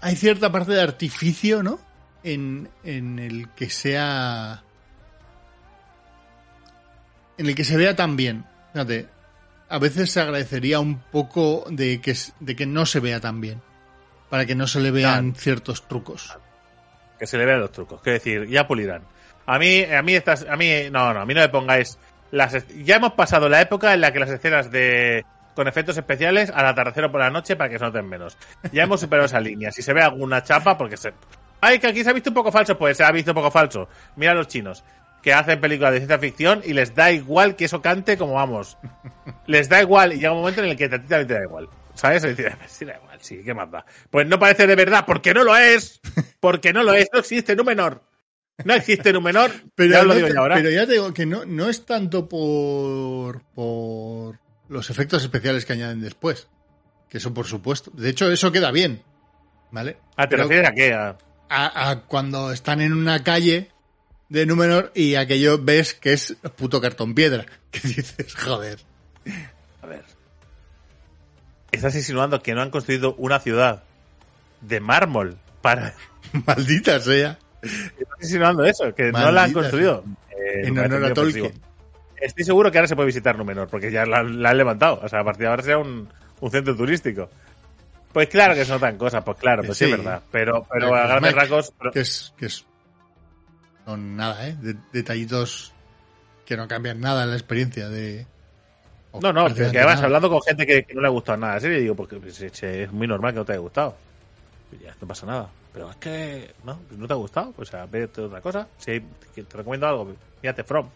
Speaker 2: Hay cierta parte de artificio, ¿no? En, en el que sea. En el que se vea tan bien. Fíjate, a veces se agradecería un poco de que, de que no se vea tan bien. Para que no se le vean ciertos trucos.
Speaker 1: que se le vean los trucos. Quiero decir, ya pulirán. A mí, a mí estas, a mí, no, no, a mí no me pongáis las, ya hemos pasado la época en la que las escenas de con efectos especiales al atardecer por la noche para que se noten menos. Ya hemos superado esa línea. Si se ve alguna chapa, porque se, ay, que aquí se ha visto un poco falso, pues se ha visto un poco falso. Mira a los chinos que hacen películas de ciencia ficción y les da igual que eso cante como vamos. Les da igual y llega un momento en el que a ti también te da igual. ¿Sabes? Y dices, sí, da igual, sí, ¿qué más da? Pues no parece de verdad, porque no lo es. Porque no lo es, no existe Númenor. No existe Númenor,
Speaker 2: Pero,
Speaker 1: ya lo digo
Speaker 2: te-
Speaker 1: ya ahora.
Speaker 2: pero ya te digo que no, no es tanto por, por los efectos especiales que añaden después. Que eso por supuesto. De hecho, eso queda bien. ¿Vale?
Speaker 1: Ah, ¿te refieres a qué? A-
Speaker 2: a, a cuando están en una calle de Númenor y aquello ves que es puto cartón piedra. Que dices, joder.
Speaker 1: A ver. Estás insinuando que no han construido una ciudad de mármol para.
Speaker 2: Maldita sea.
Speaker 1: Estás insinuando eso, que no la han construido. Eh,
Speaker 2: En honor a.
Speaker 1: Estoy seguro que ahora se puede visitar Númenor, porque ya la, la han levantado. O sea, a partir de ahora será un, un centro turístico. Pues claro que se notan cosas, pues claro,
Speaker 2: Que
Speaker 1: pues sí, es
Speaker 2: sí.
Speaker 1: verdad. Pero, pero a
Speaker 2: que
Speaker 1: grandes rasgos. pero-
Speaker 2: Que es, que es. Son nada, ¿eh? De- detallitos que no cambian nada en la experiencia de. o
Speaker 1: No, no,
Speaker 2: prácticamente
Speaker 1: que además hablando con gente que, que no le ha gustado nada serie, digo, porque pues, es, muy normal que no te haya gustado. Y ya, no pasa nada. Pero es que, ¿no? ¿No te ha gustado? Pues a ver otra cosa. Si que te recomiendo algo, mírate From.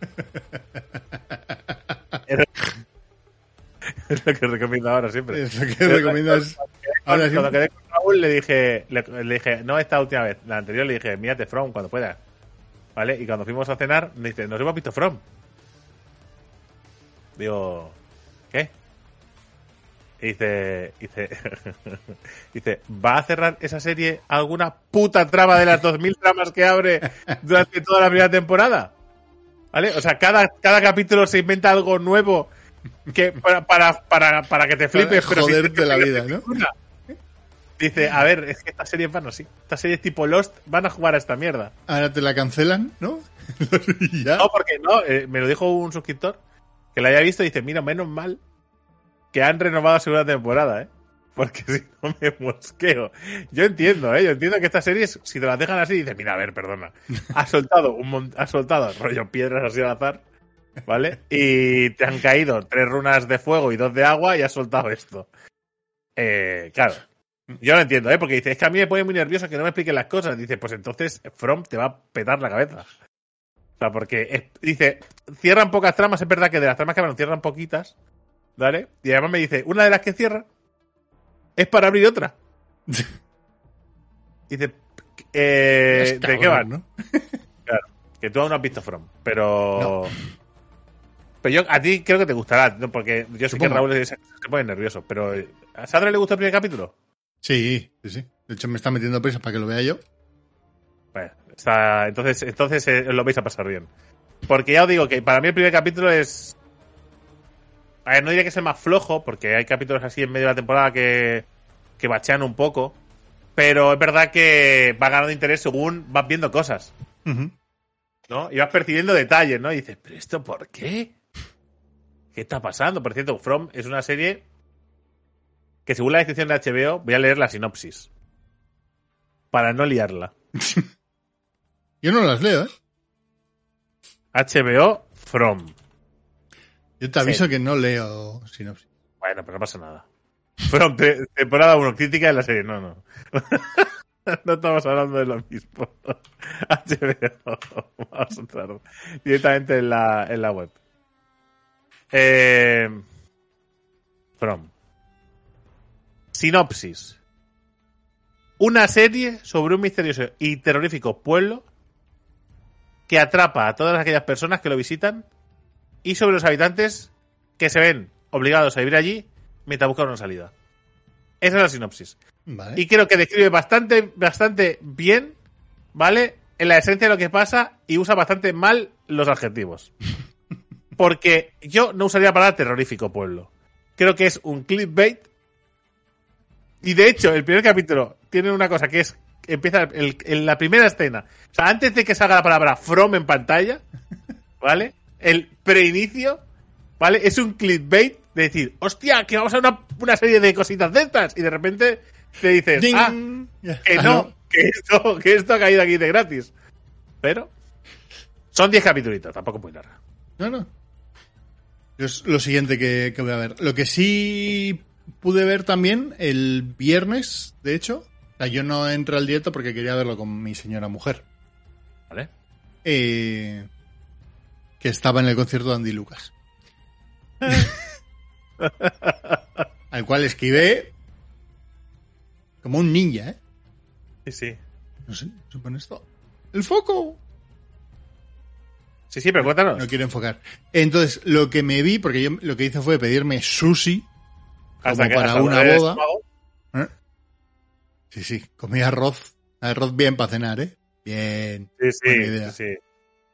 Speaker 1: es lo que recomiendo ahora siempre.
Speaker 2: Es lo que recomiendas. Ahora
Speaker 1: cuando quedé con Raúl le dije, le, le dije, no esta última vez, la anterior le dije, mírate From cuando puedas. ¿Vale? Y cuando fuimos a cenar, me dice, nos hemos visto From. Digo, ¿qué? Y dice, dice, dice, ¿va a cerrar esa serie alguna puta trama de las 2000 tramas que abre durante toda la primera temporada? ¿Vale? O sea, cada, cada capítulo se inventa algo nuevo que para, para, para, para que te flipes,
Speaker 2: Para
Speaker 1: pero
Speaker 2: joderte la vida, ¿no?
Speaker 1: Dice, a ver, es que estas series van así. Estas series tipo Lost van a jugar a esta mierda.
Speaker 2: Ahora te la cancelan, ¿no? Ya.
Speaker 1: No, porque no, eh, me lo dijo un suscriptor que la haya visto y dice, mira, menos mal que han renovado la segunda temporada, ¿eh? Porque si no me mosqueo. Yo entiendo, ¿eh? Yo entiendo que estas series, si te las dejan así, dices, mira, a ver, perdona. Ha soltado un ha soltado rollo piedras así al azar, ¿vale? Y te han caído tres runas de fuego y dos de agua y has soltado esto. Eh, claro. Yo lo entiendo, ¿eh? Porque dice, es que a mí me pone muy nervioso que no me expliquen las cosas. Dice, pues entonces From te va a petar la cabeza. O sea, porque dice, cierran pocas tramas, es verdad que de las tramas que hablan cierran poquitas, ¿vale? Y además me dice, una de las que cierra es para abrir otra. Dice, eh, ¿de qué van?
Speaker 2: ¿no?
Speaker 1: Que tú aún no has visto From, pero... Pero yo, a ti creo que te gustará, ¿no? porque yo sé que
Speaker 2: Supongo.
Speaker 1: Raúl se, se pone nervioso, pero ¿a Sandra le gustó el primer capítulo?
Speaker 2: Sí, sí, sí. De hecho, me está metiendo prisa para que lo vea yo.
Speaker 1: Bueno, está, entonces, entonces eh, lo vais a pasar bien. Porque ya os digo que para mí el primer capítulo es. A ver, no diría que es el más flojo, porque hay capítulos así en medio de la temporada que, que bachean un poco. Pero es verdad que va ganando interés según vas viendo cosas. ¿no? Y vas percibiendo detalles, ¿no? Y dices, ¿pero esto por qué? ¿Qué está pasando? Por cierto, From es una serie que según la descripción de HBO, voy a leer la sinopsis. Para no liarla.
Speaker 2: Yo no las leo, ¿eh?
Speaker 1: HBO From.
Speaker 2: Yo te aviso que no leo sinopsis.
Speaker 1: Bueno, pero no pasa nada. From, te- temporada 1, crítica de la serie. No, no. no estamos hablando de lo mismo. HBO. Vamos a entrar directamente en la, en la web. Eh, From. Sinopsis. Una serie sobre un misterioso y terrorífico pueblo que atrapa a todas aquellas personas que lo visitan y sobre los habitantes que se ven obligados a vivir allí mientras buscan una salida. Esa es la sinopsis.
Speaker 2: Vale.
Speaker 1: Y creo que describe bastante, bastante bien, ¿vale? En la esencia de lo que pasa y usa bastante mal los adjetivos. Porque yo no usaría la palabra terrorífico pueblo. Creo que es un clickbait. Y de hecho, el primer capítulo tiene una cosa que es. Empieza el- en la primera escena. O sea, antes de que salga la palabra from en pantalla, ¿vale? El preinicio, ¿vale? Es un clickbait de decir, hostia, que vamos a una, una serie de cositas de estas. Y de repente te dices,
Speaker 2: Ding.
Speaker 1: ah, que
Speaker 2: Ah,
Speaker 1: no, que esto, que esto ha caído aquí de gratis. Pero son 10 capítulos, tampoco muy larga.
Speaker 2: No, no. Es lo siguiente que, que voy a ver. Lo que sí pude ver también el viernes, de hecho. O sea, yo no entré al directo porque quería verlo con mi señora mujer.
Speaker 1: ¿Vale?
Speaker 2: eh, que estaba en el concierto de Andy Lucas. al cual esquivé como un ninja, ¿eh?
Speaker 1: Sí, sí.
Speaker 2: No sé, ¿se pone esto? ¡El foco!
Speaker 1: Sí, sí, pero cuéntanos.
Speaker 2: No quiero enfocar. Entonces, lo que me vi, porque yo lo que hice fue pedirme sushi como para
Speaker 1: hasta
Speaker 2: una
Speaker 1: eres
Speaker 2: boda.
Speaker 1: mago.
Speaker 2: ¿eh? Sí, sí, comí arroz. Arroz bien para cenar, ¿eh? Bien.
Speaker 1: Sí,
Speaker 2: Buena
Speaker 1: sí,
Speaker 2: idea.
Speaker 1: sí, sí.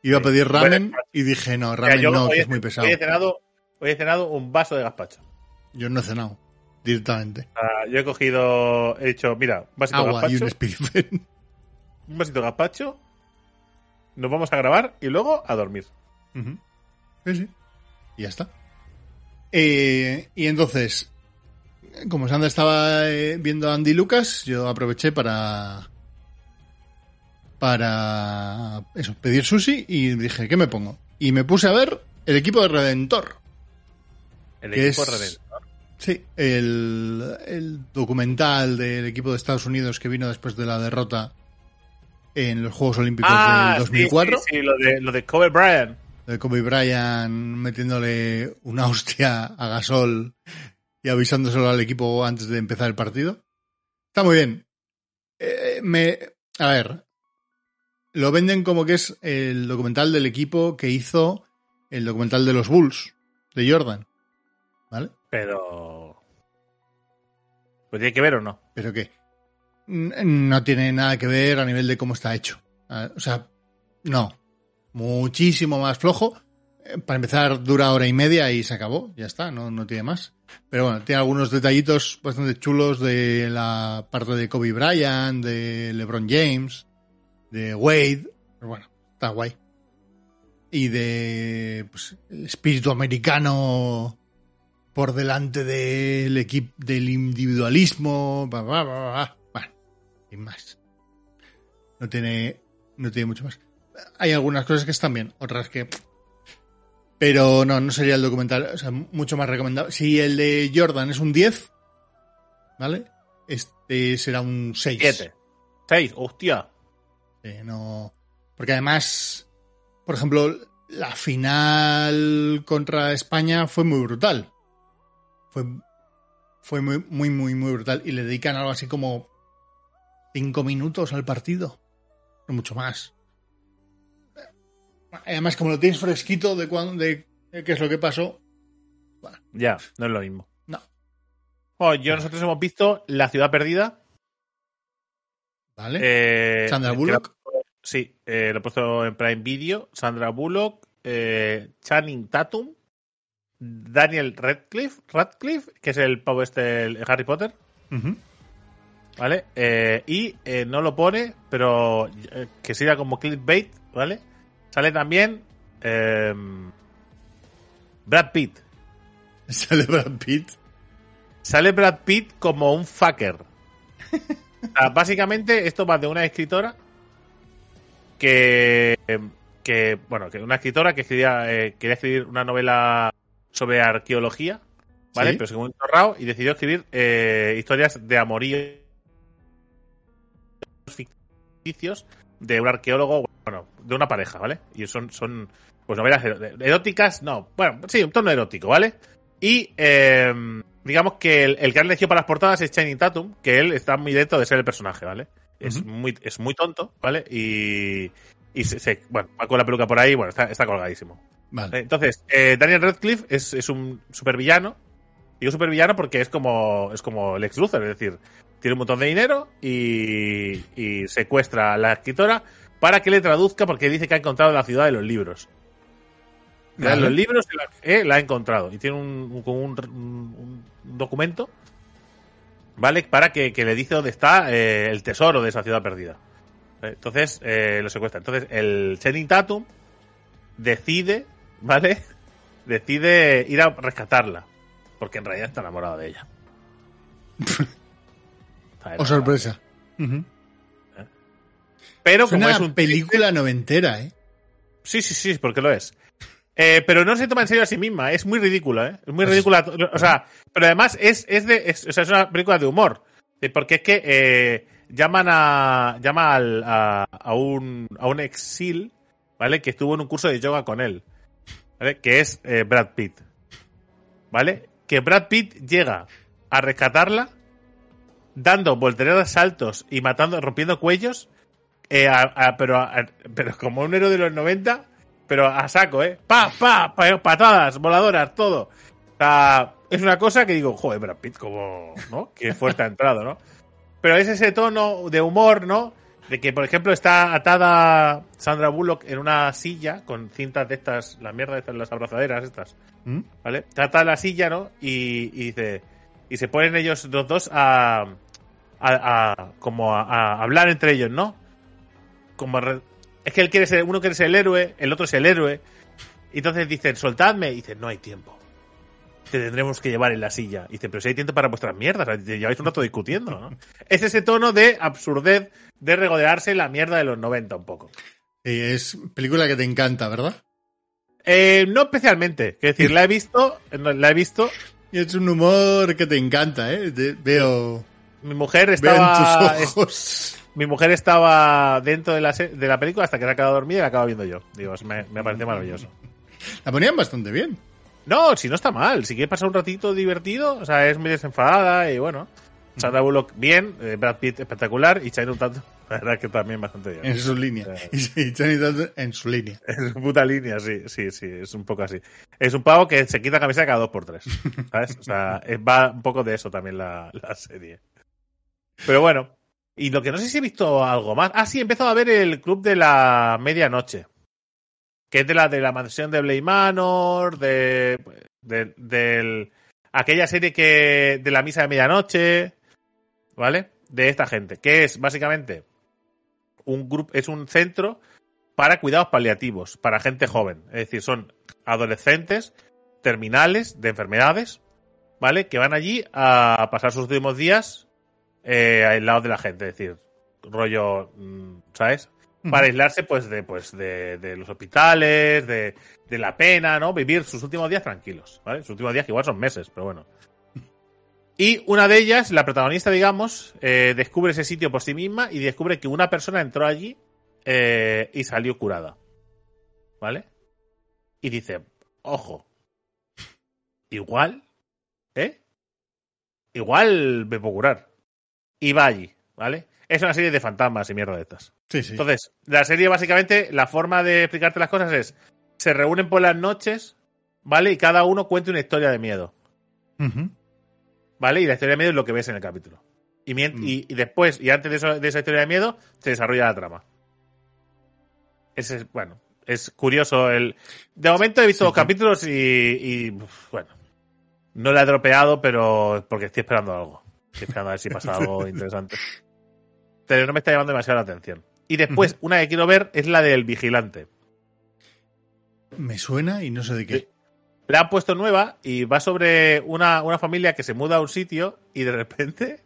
Speaker 2: Iba a pedir ramen
Speaker 1: Bueno,
Speaker 2: y dije, no, ramen
Speaker 1: yo
Speaker 2: no, que es muy pesado.
Speaker 1: Hoy he, cenado, hoy he cenado un vaso de gazpacho.
Speaker 2: Yo no he cenado, directamente.
Speaker 1: Yo he cogido, he dicho, mira, un vasito de
Speaker 2: Agua y
Speaker 1: gazpacho,
Speaker 2: un espirifen.
Speaker 1: un vasito de gazpacho, nos vamos a grabar y luego a dormir.
Speaker 2: Sí, sí. Y ya está. Eh, y entonces, como Sandra estaba eh, viendo a Andy Lucas, yo aproveché para. Para. Eso, pedir sushi y dije, ¿qué me pongo? Y me puse a ver el equipo de Redentor.
Speaker 1: El equipo
Speaker 2: es-
Speaker 1: Redentor.
Speaker 2: Sí, el, el documental del equipo de Estados Unidos que vino después de la derrota en los Juegos Olímpicos
Speaker 1: Ah,
Speaker 2: del
Speaker 1: sí,
Speaker 2: 2004.
Speaker 1: Sí, sí, lo de, lo de Kobe Bryant.
Speaker 2: de Kobe Bryant metiéndole una hostia a Gasol y avisándoselo al equipo antes de empezar el partido. Está muy bien. Eh, me, a ver, lo venden como que es el documental del equipo que hizo el documental de los Bulls, de Jordan. ¿Vale?
Speaker 1: Pero. ¿Pues tiene que ver o no?
Speaker 2: Pero que n- no tiene nada que ver a nivel de cómo está hecho. Ah, O sea, no. Muchísimo más flojo. Eh, Para empezar, dura hora y media y se acabó. Ya está, no, no tiene más. Pero bueno, tiene algunos detallitos bastante chulos de la parte de Kobe Bryant, de LeBron James, de Wade. Pero bueno, está guay. Y de pues, el espíritu americano por delante del equipo del individualismo. Ba, ba, ba, ba. Bueno, sin más. No tiene, no tiene mucho más. Hay algunas cosas que están bien, otras que. Pero no, no sería el documental, o sea, mucho más recomendable. Si el de Jordan es un 10, ¿vale? Este será un 6.
Speaker 1: 7. 6, hostia.
Speaker 2: Eh, no. Porque además, por ejemplo, la final contra España fue muy brutal. Fue, fue muy, muy, muy, muy brutal. Y le dedican algo así como cinco minutos al partido. No mucho más. Además, como lo tienes fresquito de, cuando, de qué es lo que pasó.
Speaker 1: Ya, no es lo mismo.
Speaker 2: No.
Speaker 1: Oh, yo nosotros hemos visto La Ciudad Perdida.
Speaker 2: ¿Vale?
Speaker 1: Eh,
Speaker 2: Sandra
Speaker 1: que
Speaker 2: Bullock.
Speaker 1: Sí, eh, lo he puesto en Prime Video. Sandra Bullock, eh, Channing Tatum, Daniel Radcliffe, Radcliffe, que es el pavo este, el Harry Potter. ¿Vale? Eh, y eh, no lo pone, pero eh, que sería como clickbait, ¿vale? Sale también eh, Brad Pitt.
Speaker 2: Sale Brad Pitt.
Speaker 1: Sale Brad Pitt como un fucker. O sea, básicamente, esto va de una escritora que, que bueno, que una escritora que escribía, eh, quería escribir una novela sobre arqueología, ¿vale?
Speaker 2: Sí.
Speaker 1: Pero se muy entorrado y decidió escribir eh, historias de amorío ficticios de un arqueólogo, bueno, de una pareja, ¿vale? Y son, son pues novelas eróticas, no, bueno, sí, un tono erótico, ¿vale? Y eh, digamos que el, el que han elegido para las portadas es Channing Tatum, que él está muy dentro de ser el personaje, ¿vale? Es, muy, es muy tonto, ¿vale? Y, y se, se- bueno, va con la peluca por ahí, bueno, está, está colgadísimo.
Speaker 2: Vale.
Speaker 1: Entonces, eh, Daniel Radcliffe es, es un supervillano. Digo supervillano porque es como, es como Lex Luthor, es decir, tiene un montón de dinero y, y secuestra a la escritora para que le traduzca porque dice que ha encontrado la ciudad de los libros. La de
Speaker 2: Vale.
Speaker 1: los libros la, eh, la ha encontrado y tiene un- un documento, ¿vale? Para que, que le dice dónde está eh, el tesoro de esa ciudad perdida. Eh, Entonces, eh, lo secuestra. Entonces, el Channing Tatum decide, ¿vale? Decide ir a rescatarla. Porque en realidad está enamorado de ella.
Speaker 2: O
Speaker 1: enamorado.
Speaker 2: sorpresa. Ujú.
Speaker 1: Pero
Speaker 2: Es
Speaker 1: como
Speaker 2: una
Speaker 1: es un
Speaker 2: película noventera, ¿eh?
Speaker 1: Sí, sí, sí, porque lo es. Eh, pero no se toma en serio a sí misma, es muy ridícula, ¿eh? Es muy
Speaker 2: Pues-
Speaker 1: ridícula. O sea, pero además es, es de. es- o sea, es una película de humor. Eh, Porque es que eh, llaman a. llama al, a, a un. a un exil, ¿vale? Que estuvo en un curso de yoga con él. ¿Vale? Que es eh, Brad Pitt. ¿Vale? Que Brad Pitt llega a rescatarla dando volteretas saltos y matando, rompiendo cuellos. eh, a- a- pero, a- pero como un héroe de los 90, pero a saco, ¿eh? Pa, pa, pa- patadas, voladoras, todo. O sea, es una cosa que digo, joder, Brad Pitt, como, ¿no? Qué fuerte ha entrado, ¿no? Pero es ese tono de humor, ¿no? De que, por ejemplo, está atada Sandra Bullock en una silla con cintas de estas, la mierda de estas, las abrazaderas estas,
Speaker 2: ¿Mm?
Speaker 1: ¿vale? Está atada la silla, ¿no? Y, y dice, y se ponen ellos los dos a, a, a- como a, a hablar entre ellos, ¿no? Como re- es que él quiere ser, uno quiere ser el héroe, el otro es el héroe. Y entonces dicen, soltadme. Y dicen, no hay tiempo. Te tendremos que llevar en la silla. Y dicen, pero si hay tiempo para vuestras mierdas, te lleváis un rato discutiendo, ¿no? es ese tono de absurdez, de regodearse la mierda de los 90 un poco.
Speaker 2: Sí, es película que te encanta, ¿verdad?
Speaker 1: Eh, no especialmente, es decir, la he visto, la he visto.
Speaker 2: Y es un humor que te encanta, ¿eh? Te- veo,
Speaker 1: Mi mujer
Speaker 2: veo
Speaker 1: estaba,
Speaker 2: en tus ojos.
Speaker 1: Mi mujer estaba dentro de la, de la película hasta que se ha quedado dormida y la acaba viendo yo. Digo, me, me parece maravilloso.
Speaker 2: La ponían bastante bien.
Speaker 1: No, si no está mal. Si quieres pasar un ratito divertido, o sea, es muy desenfadada y bueno. Sandra Bullock bien, eh, Brad Pitt espectacular y Channing Tatum, la verdad que también bastante bien.
Speaker 2: En su línea.
Speaker 1: Sí.
Speaker 2: Y Channing Tatum en su línea.
Speaker 1: Es su puta línea, sí, sí, sí, es un poco así. Es un pavo que se quita camisa cada dos por tres, ¿sabes? O sea, es- va un poco de eso también la, la serie. Pero bueno, y lo que no sé si he visto algo más. Ah, sí, he empezado a ver el Club de la Medianoche, que es de la de la mansión de Blade Manor, de, de, aquella serie que de la misa de medianoche, ¿vale? De esta gente, que es básicamente un grupo, es un centro para cuidados paliativos, para gente joven. Es decir, son adolescentes terminales de enfermedades, ¿vale? Que van allí a pasar sus últimos días eh, al lado de la gente. Es decir, rollo, mm, ¿sabes? Para aislarse, pues, de, pues, de, de los hospitales, de, de la pena, ¿no? Vivir sus últimos días tranquilos, ¿vale? Sus últimos días que igual son meses, pero bueno. Y una de ellas, la protagonista, digamos, eh, descubre ese sitio por sí misma y descubre que una persona entró allí eh, y salió curada. ¿Vale? Y dice, ojo, igual, ¿eh? Igual me puedo curar. Y va allí, ¿vale? Es una serie de fantasmas y mierda de estas.
Speaker 2: Sí, sí.
Speaker 1: Entonces, la serie básicamente, la forma de explicarte las cosas es, se reúnen por las noches, ¿vale? Y cada uno cuenta una historia de miedo. ¿Vale? Y la historia de miedo es lo que ves en el capítulo. Y, mien-
Speaker 2: Mm.
Speaker 1: y, y después, y antes de, eso- de esa historia de miedo, se desarrolla la trama. Ese es, bueno, es curioso. El... De momento he visto
Speaker 2: Sí,
Speaker 1: dos
Speaker 2: sí.
Speaker 1: capítulos y, y, bueno, no la he dropeado, pero porque estoy esperando algo. Esperando a ver si pasa algo interesante. Pero no me está llamando demasiado la atención. Y después, una que quiero ver es la del vigilante.
Speaker 2: Me suena y no sé de qué.
Speaker 1: Sí. La han puesto nueva y va sobre una, una familia que se muda a un sitio y de repente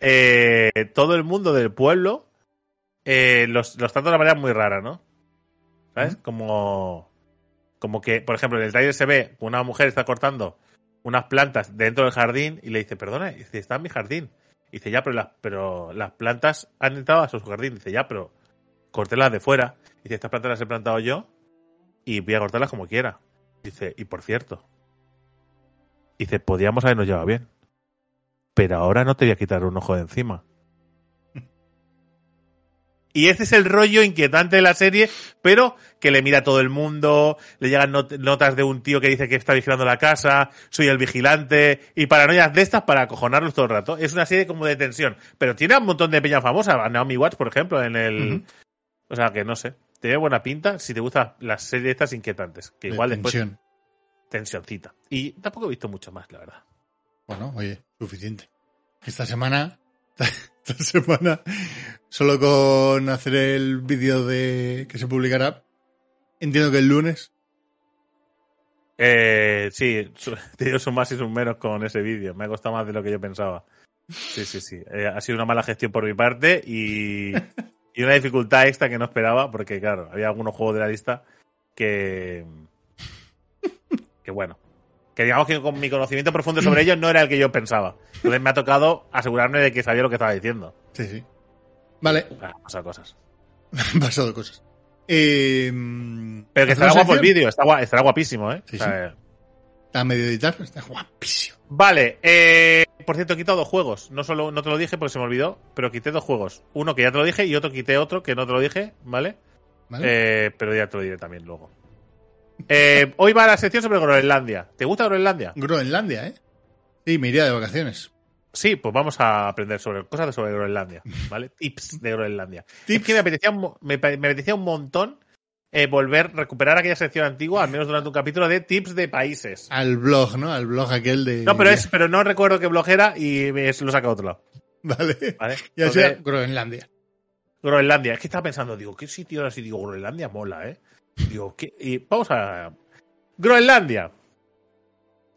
Speaker 1: eh, todo el mundo del pueblo eh, los, los trata de una manera muy rara, ¿no? ¿Sabes? Como, como que, por ejemplo, en el trailer se ve una mujer está cortando unas plantas dentro del jardín y le dice, perdona, dice, está en mi jardín. Dice, ya, pero las, pero las plantas han entrado a su jardín. dice, ya, pero córtelas de fuera. Dice, estas plantas las he plantado yo y voy a cortarlas como quiera. Dice, y por cierto, dice, podíamos habernos llevado bien. Pero ahora no te voy a quitar un ojo de encima. Y ese es el rollo inquietante de la serie, pero que le mira a todo el mundo, le llegan not- notas de un tío que dice que está vigilando la casa, soy el vigilante, y paranoias de estas para acojonarlos todo el rato. Es una serie como de tensión, pero tiene un montón de peña famosa, a Naomi Watts, por ejemplo, en el... O sea, que no sé, tiene buena pinta si te gustan las series estas inquietantes, que
Speaker 2: De
Speaker 1: igual después
Speaker 2: tensión.
Speaker 1: tensioncita. Y tampoco he visto mucho más, la verdad.
Speaker 2: Bueno, oye, suficiente. Esta semana, esta semana, solo con hacer el vídeo de que se publicará, entiendo que el lunes,
Speaker 1: Eh, sí, digo son más y son menos con ese vídeo. Me ha costado más de lo que yo pensaba. Sí, sí, sí. Eh, ha sido una mala gestión por mi parte y, y una dificultad extra que no esperaba, porque claro, había algunos juegos de la lista que. que bueno. Que digamos que con mi conocimiento profundo sobre ellos no era el que yo pensaba. Entonces me ha tocado asegurarme de que sabía lo que estaba diciendo.
Speaker 2: sí, sí. Vale,
Speaker 1: Ah, pasan cosas.
Speaker 2: han pasado cosas. Eh,
Speaker 1: Pero que estará
Speaker 2: ¿hacemos
Speaker 1: guapo el vídeo, gua- estará guapísimo, ¿eh?
Speaker 2: Sí,
Speaker 1: eh,
Speaker 2: Está a medio editar, pero está guapísimo.
Speaker 1: Vale, eh, por cierto, he quitado dos juegos. No solo no te lo dije porque se me olvidó, pero quité dos juegos. Uno que ya te lo dije y otro quité otro que no te lo dije, ¿vale?
Speaker 2: ¿vale?
Speaker 1: Eh, pero ya te lo diré también luego. Eh, hoy va la sección sobre Groenlandia. ¿Te gusta Groenlandia?
Speaker 2: Groenlandia, ¿eh? Sí, me iría de vacaciones.
Speaker 1: Sí, pues vamos a aprender sobre cosas de sobre Groenlandia, ¿vale? Tips de Groenlandia. Es
Speaker 2: Tips.
Speaker 1: que me apetecía un, me, apetecía un montón eh, volver, recuperar aquella sección antigua, al menos durante un capítulo de tips de países.
Speaker 2: Al blog, ¿no? Al blog aquel de...
Speaker 1: No, pero es, pero no recuerdo qué blog era y me- lo saca a otro lado.
Speaker 2: Vale.
Speaker 1: ¿vale?
Speaker 2: Y así
Speaker 1: Entonces,
Speaker 2: Groenlandia.
Speaker 1: Groenlandia. Es que estaba pensando, digo, ¿qué sitio ahora sí? Digo, Groenlandia mola, ¿eh? Digo, ¿qué? Y vamos a. Groenlandia.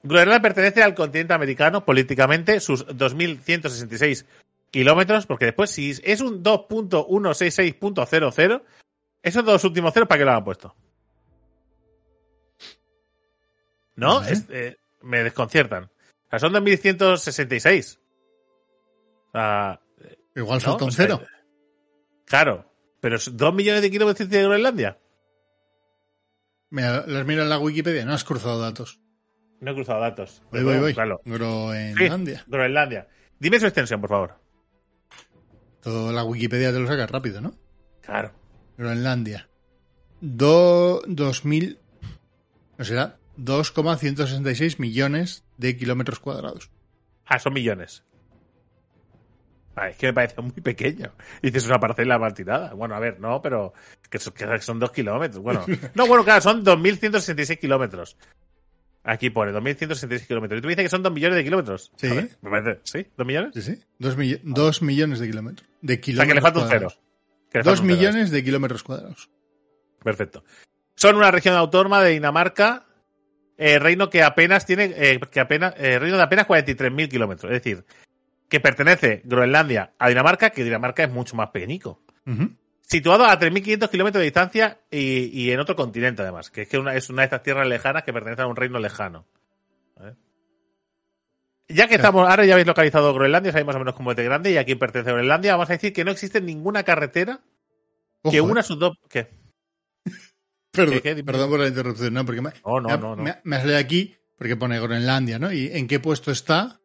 Speaker 1: Groenlandia pertenece al continente americano políticamente, sus 2.166 kilómetros, porque después, si es un 2.166.00, esos dos últimos ceros, ¿para qué lo han puesto? ¿No?
Speaker 2: No sé.
Speaker 1: Es- eh, me desconciertan. O sea, son 2.166. O sea,
Speaker 2: Igual
Speaker 1: ¿no?
Speaker 2: falta un
Speaker 1: O sea,
Speaker 2: cero.
Speaker 1: Claro, pero dos millones de kilómetros de Groenlandia.
Speaker 2: Mira, las miro en la Wikipedia, no has cruzado datos.
Speaker 1: No he cruzado datos.
Speaker 2: Voy, voy, voy. Groenlandia.
Speaker 1: Groenlandia. Dime su extensión, por favor.
Speaker 2: Todo la Wikipedia te lo sacas rápido, ¿no?
Speaker 1: Claro.
Speaker 2: Groenlandia. Do, 2000. No será. 2,166 millones de kilómetros cuadrados.
Speaker 1: Ah, son millones. Ah, es que me parece muy pequeño. Dices una parcela mal tirada. Bueno, a ver, no, pero que son, que son dos kilómetros. Bueno, no, bueno, claro, son 2.166 kilómetros. Aquí pone 2.166 kilómetros. Y tú me dices que son dos millones de kilómetros.
Speaker 2: Sí.
Speaker 1: Ver, me parece, ¿sí? ¿Dos millones?
Speaker 2: Sí, sí. Dos, mill- dos millones de kilómetros. De
Speaker 1: O sea,
Speaker 2: kilómetros
Speaker 1: que le falta un cero. Que le falta
Speaker 2: Dos
Speaker 1: un cero.
Speaker 2: millones de kilómetros cuadrados.
Speaker 1: Perfecto. Son una región autónoma de Dinamarca, eh, reino que apenas tiene, eh, que apenas, eh, reino de apenas 43.000 kilómetros. Es decir, que pertenece Groenlandia a Dinamarca, que Dinamarca es mucho más pequeñico.
Speaker 2: Ujú.
Speaker 1: Situado a 3.500 kilómetros de distancia y, y en otro continente, además, que es que una, es una de estas tierras lejanas que pertenece a un reino lejano. ¿Vale? Ya que estamos, ahora ya habéis localizado Groenlandia, sabéis más o menos cómo es de grande y a quién pertenece Groenlandia, vamos a decir que no existe ninguna carretera que
Speaker 2: Ojo,
Speaker 1: una
Speaker 2: eh.
Speaker 1: sus dos. ¿Qué?
Speaker 2: Perdón,
Speaker 1: ¿Qué, qué? Dime.
Speaker 2: perdón por la interrupción, ¿no? Porque me,
Speaker 1: No, no,
Speaker 2: me,
Speaker 1: no,
Speaker 2: me- me salido aquí porque pone Groenlandia, ¿no? ¿Y en qué puesto está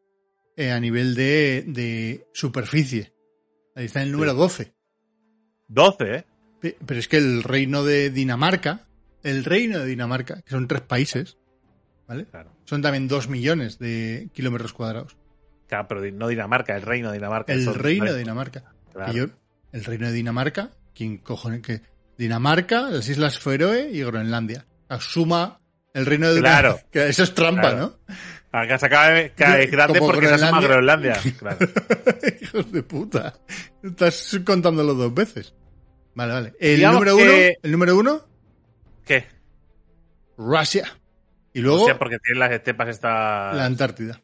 Speaker 2: eh, a nivel de, de superficie? Ahí está en el número 12.
Speaker 1: 12, ¿eh?
Speaker 2: Pe- Pero es que el reino de Dinamarca, el reino de Dinamarca, que son tres países, ¿vale?
Speaker 1: Claro.
Speaker 2: Son también dos millones de kilómetros cuadrados.
Speaker 1: Claro, pero no Dinamarca, el reino de Dinamarca.
Speaker 2: El
Speaker 1: Son-
Speaker 2: reino de Dinamarca.
Speaker 1: claro.
Speaker 2: Yo- el reino de Dinamarca, ¿quién cojones que? Dinamarca, las Islas Feroe y Groenlandia. Asuma el reino de
Speaker 1: Claro.
Speaker 2: Dinamarca. Que eso es trampa,
Speaker 1: Claro. Acá se acaba de grande
Speaker 2: como
Speaker 1: porque se llama
Speaker 2: Groenlandia.
Speaker 1: Groenlandia. Claro.
Speaker 2: ¿no? Hijos de puta. Estás contándolo dos veces. Vale, vale. El
Speaker 1: Digamos
Speaker 2: número
Speaker 1: que-
Speaker 2: uno, el número uno,
Speaker 1: ¿Qué?
Speaker 2: Rusia. Y luego
Speaker 1: sea, porque tiene las estepas esta...
Speaker 2: la Antártida.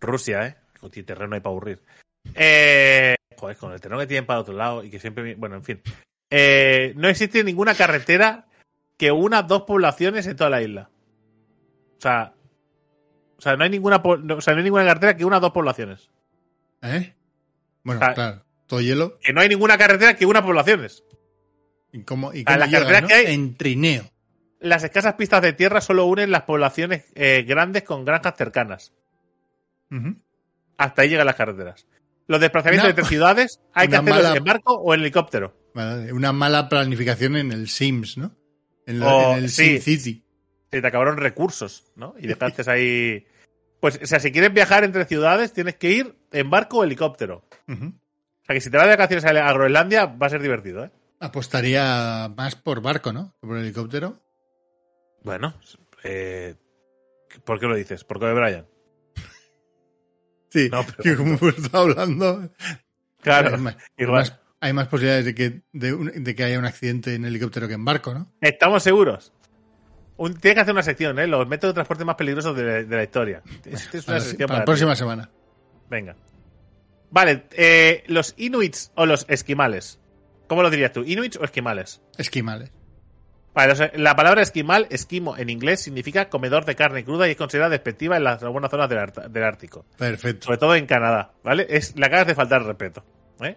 Speaker 1: Rusia, ¿eh? Con terreno hay para aburrir. Eh, joder, con el terreno que tienen para otro lado y que siempre... Bueno, en fin. Eh, no existe ninguna carretera que una dos poblaciones en toda la isla. O sea... O sea, no hay ninguna, o sea, no hay ninguna carretera que una dos poblaciones.
Speaker 2: ¿Eh? Bueno, claro. Todo hielo.
Speaker 1: Que no hay ninguna carretera que una poblaciones.
Speaker 2: ¿Y cómo, y cómo
Speaker 1: la
Speaker 2: llegas,
Speaker 1: carretera
Speaker 2: no?
Speaker 1: que hay-
Speaker 2: En trineo.
Speaker 1: Las escasas pistas de tierra solo unen las poblaciones eh, grandes con granjas cercanas. Hasta ahí llegan las carreteras. Los desplazamientos entre ciudades hay que hacerlos
Speaker 2: mala-
Speaker 1: en barco o en helicóptero.
Speaker 2: Vale, Una mala planificación en el Sims, ¿no? En, la-
Speaker 1: O-
Speaker 2: en el
Speaker 1: sí.
Speaker 2: Sim City.
Speaker 1: Se te acabaron recursos, ¿no? Y dejaste ahí. Pues, o sea, si quieres viajar entre ciudades, tienes que ir en barco o helicóptero.
Speaker 2: Ujú.
Speaker 1: O sea, que si te vas de vacaciones a Groenlandia, va a ser divertido, ¿eh?
Speaker 2: Apostaría más por barco, ¿no? Que por helicóptero.
Speaker 1: Bueno, eh, ¿por qué lo dices? ¿Por qué de Brian?
Speaker 2: Sí,
Speaker 1: No, pero-
Speaker 2: que como hemos estado hablando.
Speaker 1: Claro,
Speaker 2: hay, más, hay
Speaker 1: igual.
Speaker 2: más- hay más posibilidades de que, de, un- de que haya un accidente en helicóptero que en barco, ¿no?
Speaker 1: Estamos seguros. Un- tienes que hacer una sección, ¿eh? Los métodos de transporte más peligrosos de, la- de la historia. Es, es una
Speaker 2: Para,
Speaker 1: sección
Speaker 2: para la
Speaker 1: ti.
Speaker 2: próxima semana.
Speaker 1: Venga. Vale, eh, los inuits o los esquimales. ¿Cómo lo dirías tú? ¿Inuits o esquimales?
Speaker 2: Esquimales.
Speaker 1: Vale, la palabra esquimal, esquimo en inglés, significa comedor de carne cruda y es considerada despectiva en las algunas zonas del, Ártico.
Speaker 2: Perfecto.
Speaker 1: Sobre todo en Canadá, ¿vale? Es, le acabas de faltar el respeto. ¿eh?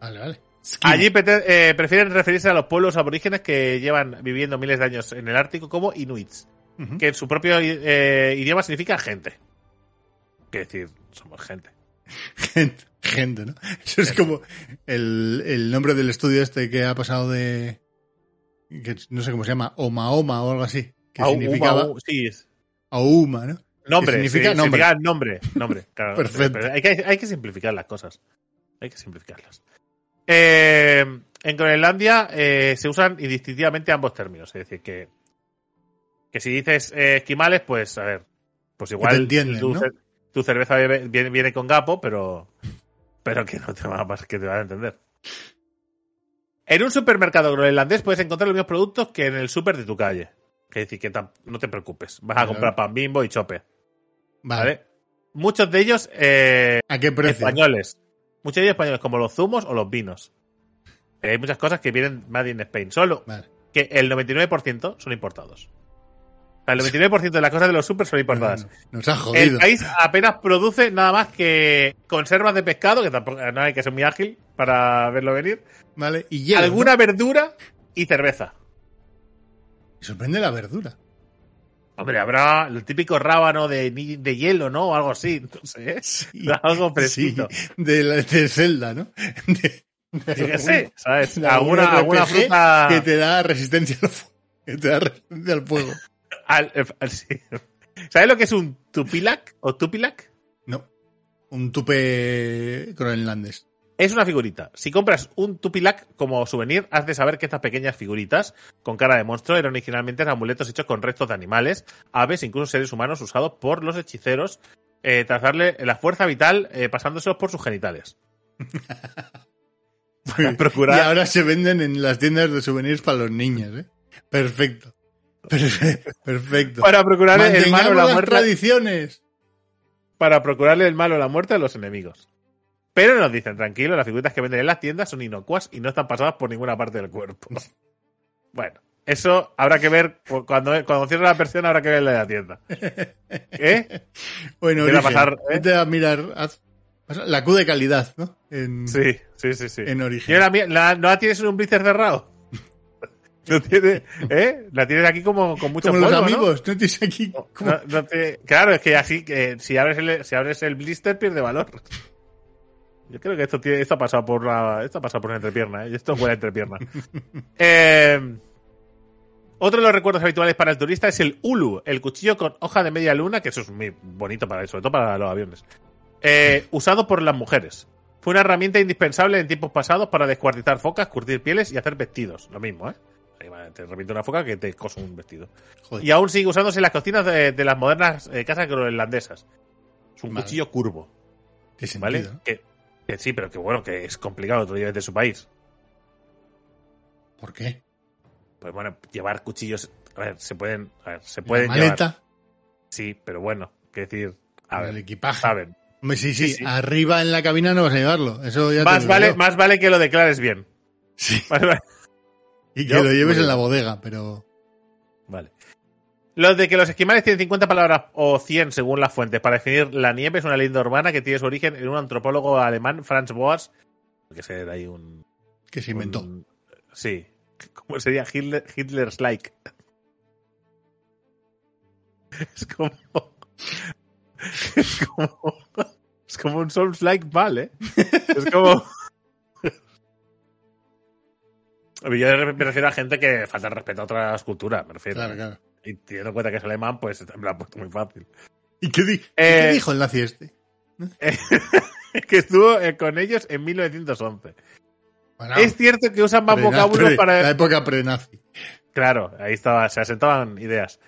Speaker 2: Vale, vale. Esquimo.
Speaker 1: Allí eh, prefieren referirse a los pueblos aborígenes que llevan viviendo miles de años en el Ártico como inuits, que en su propio eh, idioma significa gente. Que decir, somos gente.
Speaker 2: Gente, gente, ¿no? Eso es como el, el nombre del estudio este que ha pasado de. que no sé cómo se llama, Oma Oma o algo así. Que
Speaker 1: Au,
Speaker 2: significaba.
Speaker 1: sí, es-
Speaker 2: Auma, ¿no?
Speaker 1: Nombre,
Speaker 2: Que significa
Speaker 1: sí,
Speaker 2: nombre.
Speaker 1: significa nombre. nombre claro.
Speaker 2: Perfecto.
Speaker 1: Hay, que, hay que simplificar las cosas. Hay que simplificarlas. Eh, en Groenlandia eh, se usan indistintivamente ambos términos. Es decir, que, que si dices eh, esquimales, pues a ver, pues igual
Speaker 2: te entienden, ¿no?
Speaker 1: Tu cerveza viene, con gapo, pero, pero que no te va a, que te van a entender. En un supermercado groenlandés puedes encontrar los mismos productos que en el super de tu calle. Es decir, que no te preocupes. Vas a
Speaker 2: Vale,
Speaker 1: comprar pan bimbo y chope.
Speaker 2: Vale.
Speaker 1: ¿Vale? Muchos de ellos eh,
Speaker 2: ¿A qué precio?
Speaker 1: españoles. Muchos de ellos españoles, como los zumos o los vinos. Eh, hay muchas cosas que vienen Made in Spain. Solo
Speaker 2: Vale.
Speaker 1: que el 99% son importados. El 99% de las cosas de los super son importadas.
Speaker 2: Nos ha
Speaker 1: El
Speaker 2: jodido.
Speaker 1: país apenas produce nada más que conservas de pescado, que tampoco no hay que ser muy ágil para verlo venir,
Speaker 2: Vale. Y hielo.
Speaker 1: alguna verdura y cerveza.
Speaker 2: Me sorprende la verdura.
Speaker 1: Hombre, habrá el típico rábano de, hielo, ¿no? O algo así. No sé.
Speaker 2: Sí.
Speaker 1: Algo
Speaker 2: Sí,
Speaker 1: fresquito.
Speaker 2: de, la, de Zelda, ¿no? De-
Speaker 1: Yo qué sé, ¿sabes? Alguna, alguna fruta.
Speaker 2: que te da resistencia al fuego. Que te da resistencia al fuego.
Speaker 1: Al- eh, al- sí. ¿Sabes lo que es un tupilac o tupilac?
Speaker 2: No. Un tupe groenlandés.
Speaker 1: Es una figurita. Si compras un tupilac como souvenir, has de saber que estas pequeñas figuritas con cara de monstruo eran originalmente amuletos hechos con restos de animales, aves, incluso seres humanos usados por los hechiceros eh, tras darle la fuerza vital eh, pasándoselos por sus genitales. Para procurar-
Speaker 2: Y ahora se venden en las tiendas de souvenirs para los niños, ¿eh? Perfecto. Perfe- Perfecto.
Speaker 1: Para procurarle el mal o la
Speaker 2: las
Speaker 1: muerte.
Speaker 2: tradiciones.
Speaker 1: Para procurarle el mal o la muerte a los enemigos. Pero nos dicen, tranquilo, las figuritas que venden en las tiendas son inocuas y no están pasadas por ninguna parte del cuerpo. Bueno, eso habrá que ver cu- cuando, cuando cierre la versión, habrá que ver la de la tienda. ¿Eh?
Speaker 2: Bueno,
Speaker 1: Empieza a
Speaker 2: origen.
Speaker 1: pasar, ¿eh?
Speaker 2: Vete a mirar haz- la Q de calidad, ¿no? En,
Speaker 1: Sí, sí, sí, sí.
Speaker 2: en
Speaker 1: ¿Y
Speaker 2: origen.
Speaker 1: la, mía- la- no la tienes en un blister cerrado? ¿No tiene, ¿eh? La tienes aquí como con mucho
Speaker 2: Como los
Speaker 1: polvo, ¿no?
Speaker 2: amigos, ¿no? Tienes aquí como-
Speaker 1: No- no te- claro, es que así, que si abres el, si abres el blister pierde valor. Yo creo que esto, tiene, esto ha pasado por la, esto ha pasado por una entrepierna, ¿eh? Esto huele a entrepierna. Eh, otro de los recuerdos habituales para el turista es el ulu, el cuchillo con hoja de media luna, que eso es muy bonito para, sobre todo para los aviones. Eh, usado por las mujeres. Fue una herramienta indispensable en tiempos pasados para descuartizar focas, curtir pieles y hacer vestidos. Lo mismo, ¿eh? Te revienta una foca que te coso un vestido.
Speaker 2: Joder.
Speaker 1: Y aún sigue usándose en las cocinas de, de las modernas eh, casas groenlandesas. Es un
Speaker 2: Vale.
Speaker 1: cuchillo curvo,
Speaker 2: sentido,
Speaker 1: ¿vale?
Speaker 2: ¿no?
Speaker 1: Que, que sí, pero que bueno, que es complicado otro día de su país.
Speaker 2: ¿Por qué?
Speaker 1: Pues bueno, llevar cuchillos a ver, se pueden, a ver, se
Speaker 2: La
Speaker 1: pueden llevar.
Speaker 2: maleta,
Speaker 1: Sí, pero bueno, que decir, a
Speaker 2: el
Speaker 1: ver,
Speaker 2: equipaje.
Speaker 1: saben.
Speaker 2: Sí, sí,
Speaker 1: Sí, sí.
Speaker 2: arriba en la cabina no vas a llevarlo. Eso ya
Speaker 1: Más vale, más vale que lo declares bien.
Speaker 2: Sí.
Speaker 1: Más vale.
Speaker 2: Y que
Speaker 1: Yo-
Speaker 2: lo lleves en la bodega, pero.
Speaker 1: Vale. Lo de que los esquimales tienen 50 palabras o 100 según las fuentes para definir la nieve es una leyenda urbana que tiene su origen en un antropólogo alemán, Franz Boas, que ser ahí un...
Speaker 2: que se inventó.
Speaker 1: un- sí. ¿Cómo sería Hitler, Hitler's like? Es como... Es como... Es como un Souls like vale. Es como... Yo me refiero a gente que falta respeto a otras culturas, me refiero.
Speaker 2: Claro, claro.
Speaker 1: Y teniendo en cuenta que es alemán, pues me lo ha puesto muy fácil.
Speaker 2: ¿Y qué, di-
Speaker 1: Eh,
Speaker 2: qué dijo el nazi este?
Speaker 1: que estuvo eh, con ellos en 1911.
Speaker 2: Bueno,
Speaker 1: es cierto que usan más vocablos
Speaker 2: pre- La
Speaker 1: para...
Speaker 2: época pre-nazi.
Speaker 1: Claro, ahí estaba, se asentaban ideas.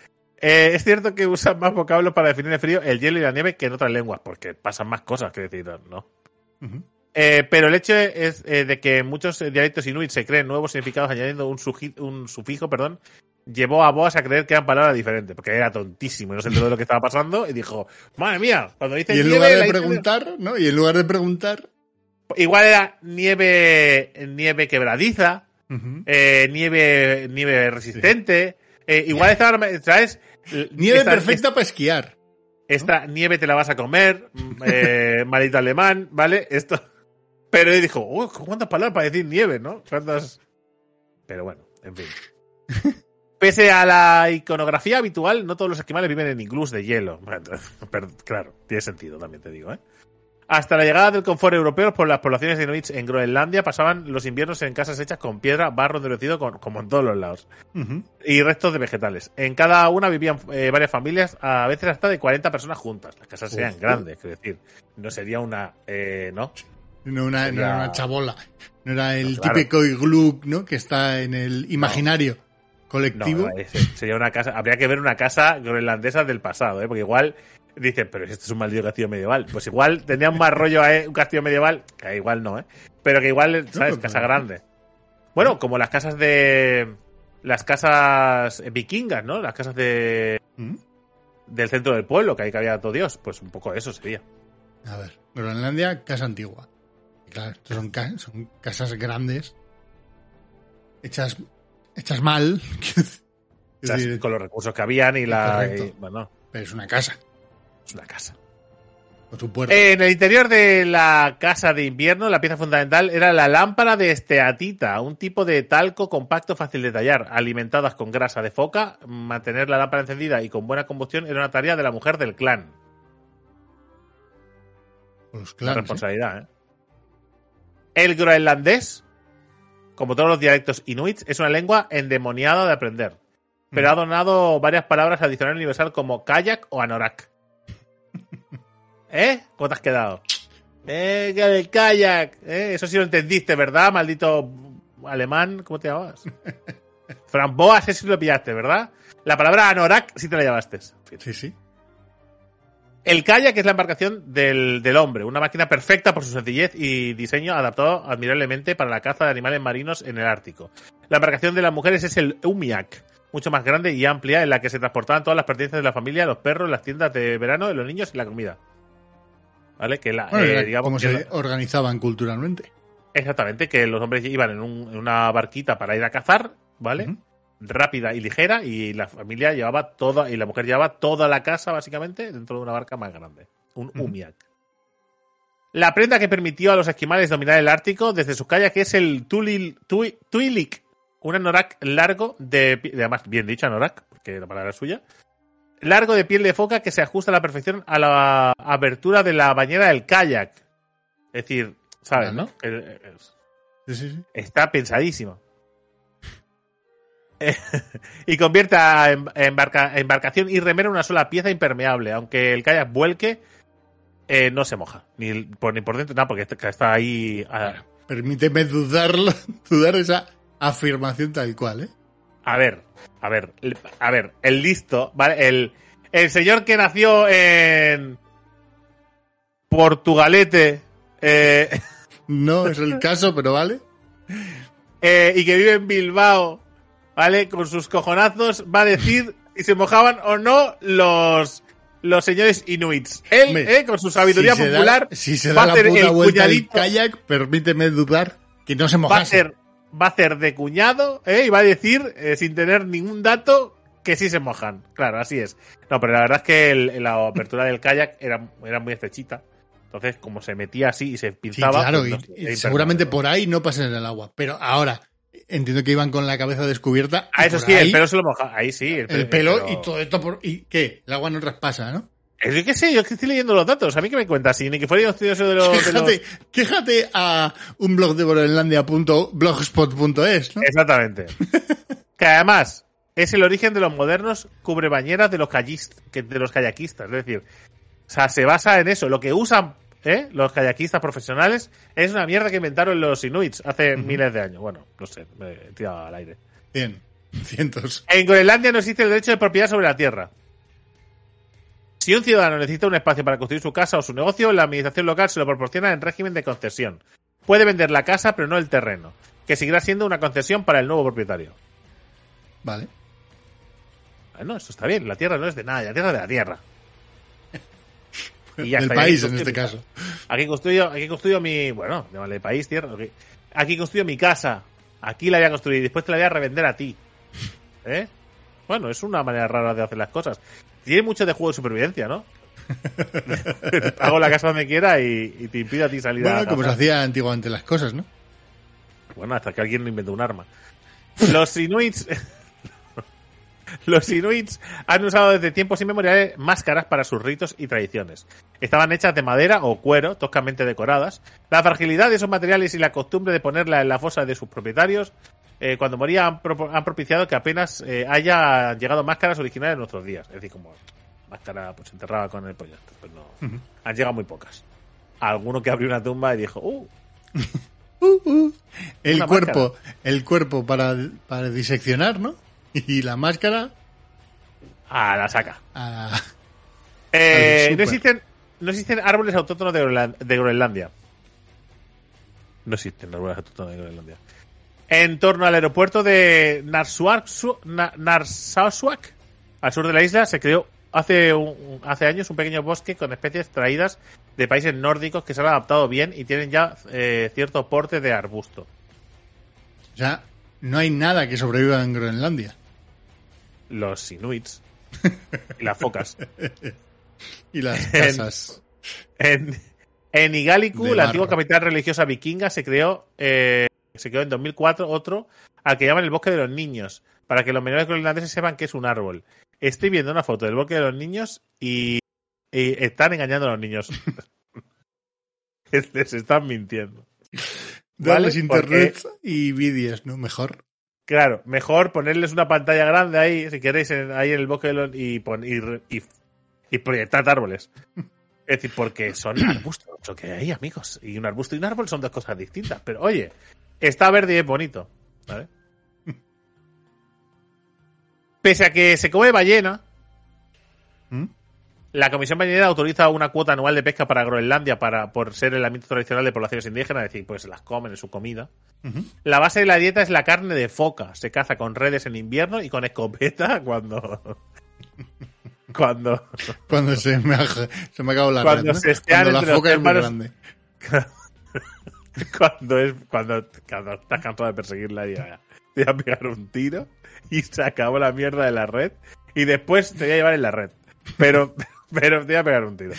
Speaker 1: Eh, es cierto que usan más vocablos para definir el frío, el hielo y la nieve que en otras lenguas, porque pasan más cosas, que decir, ¿no?
Speaker 2: Ujú.
Speaker 1: Eh, pero el hecho es eh, de que muchos eh, dialectos inuit se creen nuevos significados añadiendo un, un sufijo, perdón, llevó a Boas a creer que eran palabras diferentes, porque era tontísimo y no se enteró de lo que estaba pasando y dijo, madre mía, cuando dice
Speaker 2: Y en lugar de preguntar, ¿no? Y en lugar de preguntar.
Speaker 1: igual era nieve, nieve quebradiza, eh, nieve, nieve resistente, eh, igual esta, ¿sabes?
Speaker 2: Nieve
Speaker 1: Esta-
Speaker 2: perfecta para esquiar.
Speaker 1: Esta nieve te la vas a comer, mm, eh, maldito alemán, ¿vale? Esto. Pero él dijo, uy, ¿cuántas palabras para decir nieve, no? ¿Cuántas? Pero bueno, en fin. Pese a la iconografía habitual, no todos los esquimales viven en iglús de hielo. Pero, claro, tiene sentido también, te digo, ¿eh? Hasta la llegada del confort europeo por las poblaciones de inuits en Groenlandia pasaban los inviernos en casas hechas con piedra, barro endurecido, como en todos los lados y restos de vegetales. En cada una vivían eh, varias familias, a veces hasta de 40 personas juntas. Las casas serían
Speaker 2: Uf.
Speaker 1: grandes, quiero decir. No sería una. Eh, ¿No?
Speaker 2: No, una, no
Speaker 1: Sería-
Speaker 2: era una chabola. No era el
Speaker 1: No, claro.
Speaker 2: típico iglú, ¿no? Que está en el imaginario
Speaker 1: No,
Speaker 2: colectivo.
Speaker 1: sería una casa. Habría que ver una casa groenlandesa del pasado, ¿eh? Porque igual dicen, pero esto es un maldito castillo medieval. Pues igual tendrían más rollo a un castillo medieval, que igual no, ¿eh? Pero que igual, ¿sabes? casa grande. Bueno, como las casas de. Las casas vikingas, ¿no? Las casas de
Speaker 2: ¿Mm?
Speaker 1: del centro del pueblo, que ahí cabía todo Dios. Pues un poco eso sería.
Speaker 2: A ver, Groenlandia, casa antigua. Claro, son, ca- son casas grandes, hechas, hechas mal, decir,
Speaker 1: con los recursos que habían y la. Y- bueno,
Speaker 2: pero es una casa,
Speaker 1: es una casa. En el interior de la casa de invierno, la pieza fundamental era la lámpara de esteatita, un tipo de talco compacto fácil de tallar, alimentadas con grasa de foca. Mantener la lámpara encendida y con buena combustión era una tarea de la mujer del clan.
Speaker 2: los
Speaker 1: Una
Speaker 2: clanes, ¿eh?
Speaker 1: responsabilidad, ¿eh? El groenlandés, como todos los dialectos inuits, es una lengua endemoniada de aprender. Pero
Speaker 2: Mm.
Speaker 1: ha donado varias palabras adicionales universal como kayak o anorak. ¿Eh? ¿Cómo te has quedado? Eh, que el kayak. ¿eh? Eso sí lo entendiste, ¿verdad? Maldito alemán. ¿Cómo te llamabas? Framboas, ese sí lo pillaste, ¿verdad? La palabra anorak sí te la llevaste.
Speaker 2: Sí, sí.
Speaker 1: El kayak es la embarcación del, del hombre, una máquina perfecta por su sencillez y diseño adaptado admirablemente para la caza de animales marinos en el Ártico. La embarcación de las mujeres es el umiak, mucho más grande y amplia, en la que se transportaban todas las pertenencias de la familia, los perros, las tiendas de verano, los niños y la comida. ¿Vale? Que la,
Speaker 2: Bueno,
Speaker 1: eh,
Speaker 2: era
Speaker 1: digamos
Speaker 2: como
Speaker 1: que
Speaker 2: se organizaban culturalmente.
Speaker 1: Exactamente, que los hombres iban en, un- en una barquita para ir a cazar, ¿vale? Rápida y ligera, y la familia llevaba toda, y la mujer llevaba toda la casa, básicamente, dentro de una barca más grande. Un umiak. La prenda que permitió a los esquimales dominar el Ártico desde sus calles, que es el tulil, tui- tuilik, un anorak largo de, además bien dicho anorak, porque la palabra es suya, largo de piel de foca que se ajusta a la perfección a la abertura de la bañera del kayak. Es decir, ¿sabes, no? El- el-
Speaker 2: Sí, sí, sí.
Speaker 1: Está pensadísimo. Y convierte a em- embarca- embarcación y remera en una sola pieza impermeable. Aunque el kayak vuelque, eh, no se moja. Ni por, ni por dentro, nada, porque está- está ahí. A,
Speaker 2: Permíteme dudarlo, dudar esa afirmación tal cual, ¿eh?
Speaker 1: a ver, a ver, a ver, el listo, ¿vale? El, el señor que nació en Portugalete eh,
Speaker 2: No es el caso, pero vale.
Speaker 1: eh, y que vive en Bilbao, ¿vale? Con sus cojonazos va a decir si se mojaban o no los los señores inuits. Él, ¿eh? con su sabiduría
Speaker 2: si se da-
Speaker 1: popular,
Speaker 2: si se
Speaker 1: va
Speaker 2: da
Speaker 1: a
Speaker 2: la
Speaker 1: hacer
Speaker 2: puta
Speaker 1: el
Speaker 2: kayak, permíteme dudar que no se
Speaker 1: va a
Speaker 2: mojase.
Speaker 1: hacer, va a hacer de cuñado, ¿eh? Y va a decir, eh, sin tener ningún dato, que sí se mojan. Claro, así es. No, pero la verdad es que el- la apertura del kayak era, era muy estrechita. Entonces, como se metía así y se
Speaker 2: Sí,
Speaker 1: pinzaba.
Speaker 2: claro,
Speaker 1: pues, no
Speaker 2: y- y seguramente por ahí no pasen en el agua. Pero ahora, entiendo que iban con la cabeza descubierta.
Speaker 1: Ah, eso sí, el
Speaker 2: ahí,
Speaker 1: pelo se lo moja. Ahí sí.
Speaker 2: el pelo
Speaker 1: pero-
Speaker 2: y todo esto por. ¿Y qué? El agua no traspasa, ¿no?
Speaker 1: Es que qué sé, yo es que estoy leyendo los datos. ¿A mí qué me cuentas? Si ni que fuera yo estudioso de los. de los-
Speaker 2: Quéjate, quéjate a un blog de Groenlandia.blogspot.es, ¿no?
Speaker 1: Exactamente. que además es el origen de los modernos cubrebañeras de los, que- de los kayakistas. Es decir, o sea, se basa en eso. Lo que usan ¿eh? los kayakistas profesionales es una mierda que inventaron los inuits hace miles de años. Bueno, no sé, me he tirado al aire.
Speaker 2: Bien, cientos.
Speaker 1: En Groenlandia no existe el derecho de propiedad sobre la tierra. Si un ciudadano necesita un espacio para construir su casa o su negocio, la administración local se lo proporciona en régimen de concesión. Puede vender la casa, pero no el terreno, que seguirá siendo una concesión para el nuevo propietario.
Speaker 2: Vale.
Speaker 1: Bueno, eso está bien, la tierra no es de nada, la tierra es de la tierra. Y ya
Speaker 2: Del
Speaker 1: está, ya
Speaker 2: país,
Speaker 1: aquí
Speaker 2: en este caso.
Speaker 1: Aquí construyo, aquí construyo mi, bueno, llámale país, tierra. ok. Aquí construyo mi casa. Aquí la voy a construir y después te la voy a revender a ti. ¿Eh? Bueno, es una manera rara de hacer las cosas. Tiene mucho de juego de supervivencia, ¿no? Hago la casa donde quiera y, y te impido a ti salir a
Speaker 2: Bueno, como se hacía antiguamente las cosas, ¿no?
Speaker 1: Bueno, hasta que alguien inventó un arma. Los inuits. Los inuits han usado desde tiempos inmemoriales máscaras para sus ritos y tradiciones. Estaban hechas de madera o cuero, toscamente decoradas. La fragilidad de esos materiales y la costumbre de ponerla en la fosa de sus propietarios eh, cuando moría han, propo- han propiciado que apenas eh, haya llegado máscaras originales en nuestros días. Es decir, como máscara pues enterrada con el pollo. Pues no, han llegado muy pocas. Alguno que abrió una tumba y dijo, uh,
Speaker 2: Uh, uh. El cuerpo, el cuerpo para, para diseccionar, ¿no? Y la máscara
Speaker 1: a la saca.
Speaker 2: a...
Speaker 1: Eh, no, existen, no existen árboles autóctonos de, Groenland- de Groenlandia. No existen árboles autóctonos de Groenlandia. En torno al aeropuerto de Narsarsuaq, Na- Narsarsuaq, al sur de la isla, se creó hace, un- hace años un pequeño bosque con especies traídas de países nórdicos que se han adaptado bien y tienen ya eh, cierto porte de arbusto.
Speaker 2: O sea, no hay nada que sobreviva en Groenlandia.
Speaker 1: Los inuits y las focas.
Speaker 2: Y las casas.
Speaker 1: En, en Igaliku, la antigua capital religiosa vikinga, se creó, eh, se creó en 2004 otro al que llaman el Bosque de los Niños, para que los menores groenlandeses sepan que es un árbol. Estoy viendo una foto del Bosque de los Niños y, y están engañando a los niños. Les están mintiendo.
Speaker 2: Darles
Speaker 1: ¿vale?
Speaker 2: internet y vídeos, ¿no? Mejor.
Speaker 1: Claro, mejor ponerles una pantalla grande ahí, si queréis, en- ahí en el bosque de los, y, pon- y, y, árboles. Es decir, porque son arbustos lo que hay, amigos. Y un arbusto y un árbol son dos cosas distintas. Pero oye, está verde y es bonito. ¿vale? Pese a que se come ballena,
Speaker 2: ¿Mm?
Speaker 1: La Comisión Ballenera autoriza una cuota anual de pesca para Groenlandia para, por ser el ámbito tradicional de poblaciones indígenas, es decir, pues las comen en su comida. La base de la dieta es la carne de foca. Se caza con redes en invierno y con escopeta cuando. cuando.
Speaker 2: Cuando se me ha, se me ha acabado la
Speaker 1: Cuando
Speaker 2: red, ¿no?
Speaker 1: se
Speaker 2: Cuando la foca es muy grande.
Speaker 1: cuando es. Cuando, cuando estás cansado de perseguirla y ya, te voy a pegar un tiro y se acabó la mierda de la red. Y después te voy a llevar en la red. Pero, pero te voy a pegar un tiro.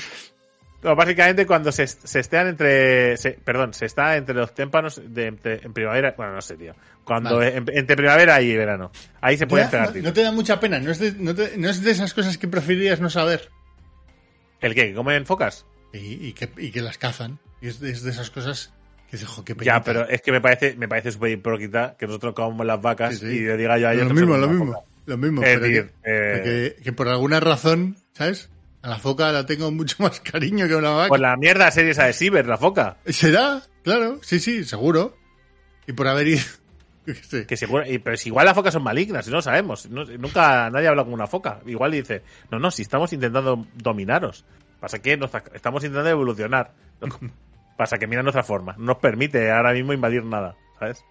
Speaker 1: No, básicamente cuando se, se estean entre. se- perdón, se está entre los témpanos de, entre- en primavera. Bueno, no sé, tío. Cuando
Speaker 2: Vale.
Speaker 1: en- entre primavera y verano. Ahí se
Speaker 2: ¿Te
Speaker 1: pueden
Speaker 2: da-
Speaker 1: pegar
Speaker 2: no, no te da mucha pena, no es, de, no, te- no es de esas cosas que preferirías no saber.
Speaker 1: ¿El qué? ¿Que comen focas?
Speaker 2: Y, y que, y que las cazan. Y es de, es de esas cosas que dices, jo, qué
Speaker 1: Ya, pero es que me parece, me parece súper hipócrita que nosotros comamos las vacas
Speaker 2: Sí, sí.
Speaker 1: y le diga yo a ellos
Speaker 2: lo mismo, lo mismo. Lo mismo. Pero que,
Speaker 1: eh,
Speaker 2: que- que por alguna razón, ¿sabes? A la foca la tengo mucho más cariño que a una vaca.
Speaker 1: Pues la mierda serie esa de Ciber, la foca.
Speaker 2: ¿Será? Claro, sí, sí, seguro. Y por haber ido.
Speaker 1: Que seguro, y- pero si igual las focas son malignas, no sabemos. No- nunca nadie ha hablado con una foca. Igual dice, no, no, si estamos intentando dominaros. Pasa que nos- estamos intentando evolucionar. Pasa que mira nuestra forma. No nos permite ahora mismo invadir nada, ¿sabes?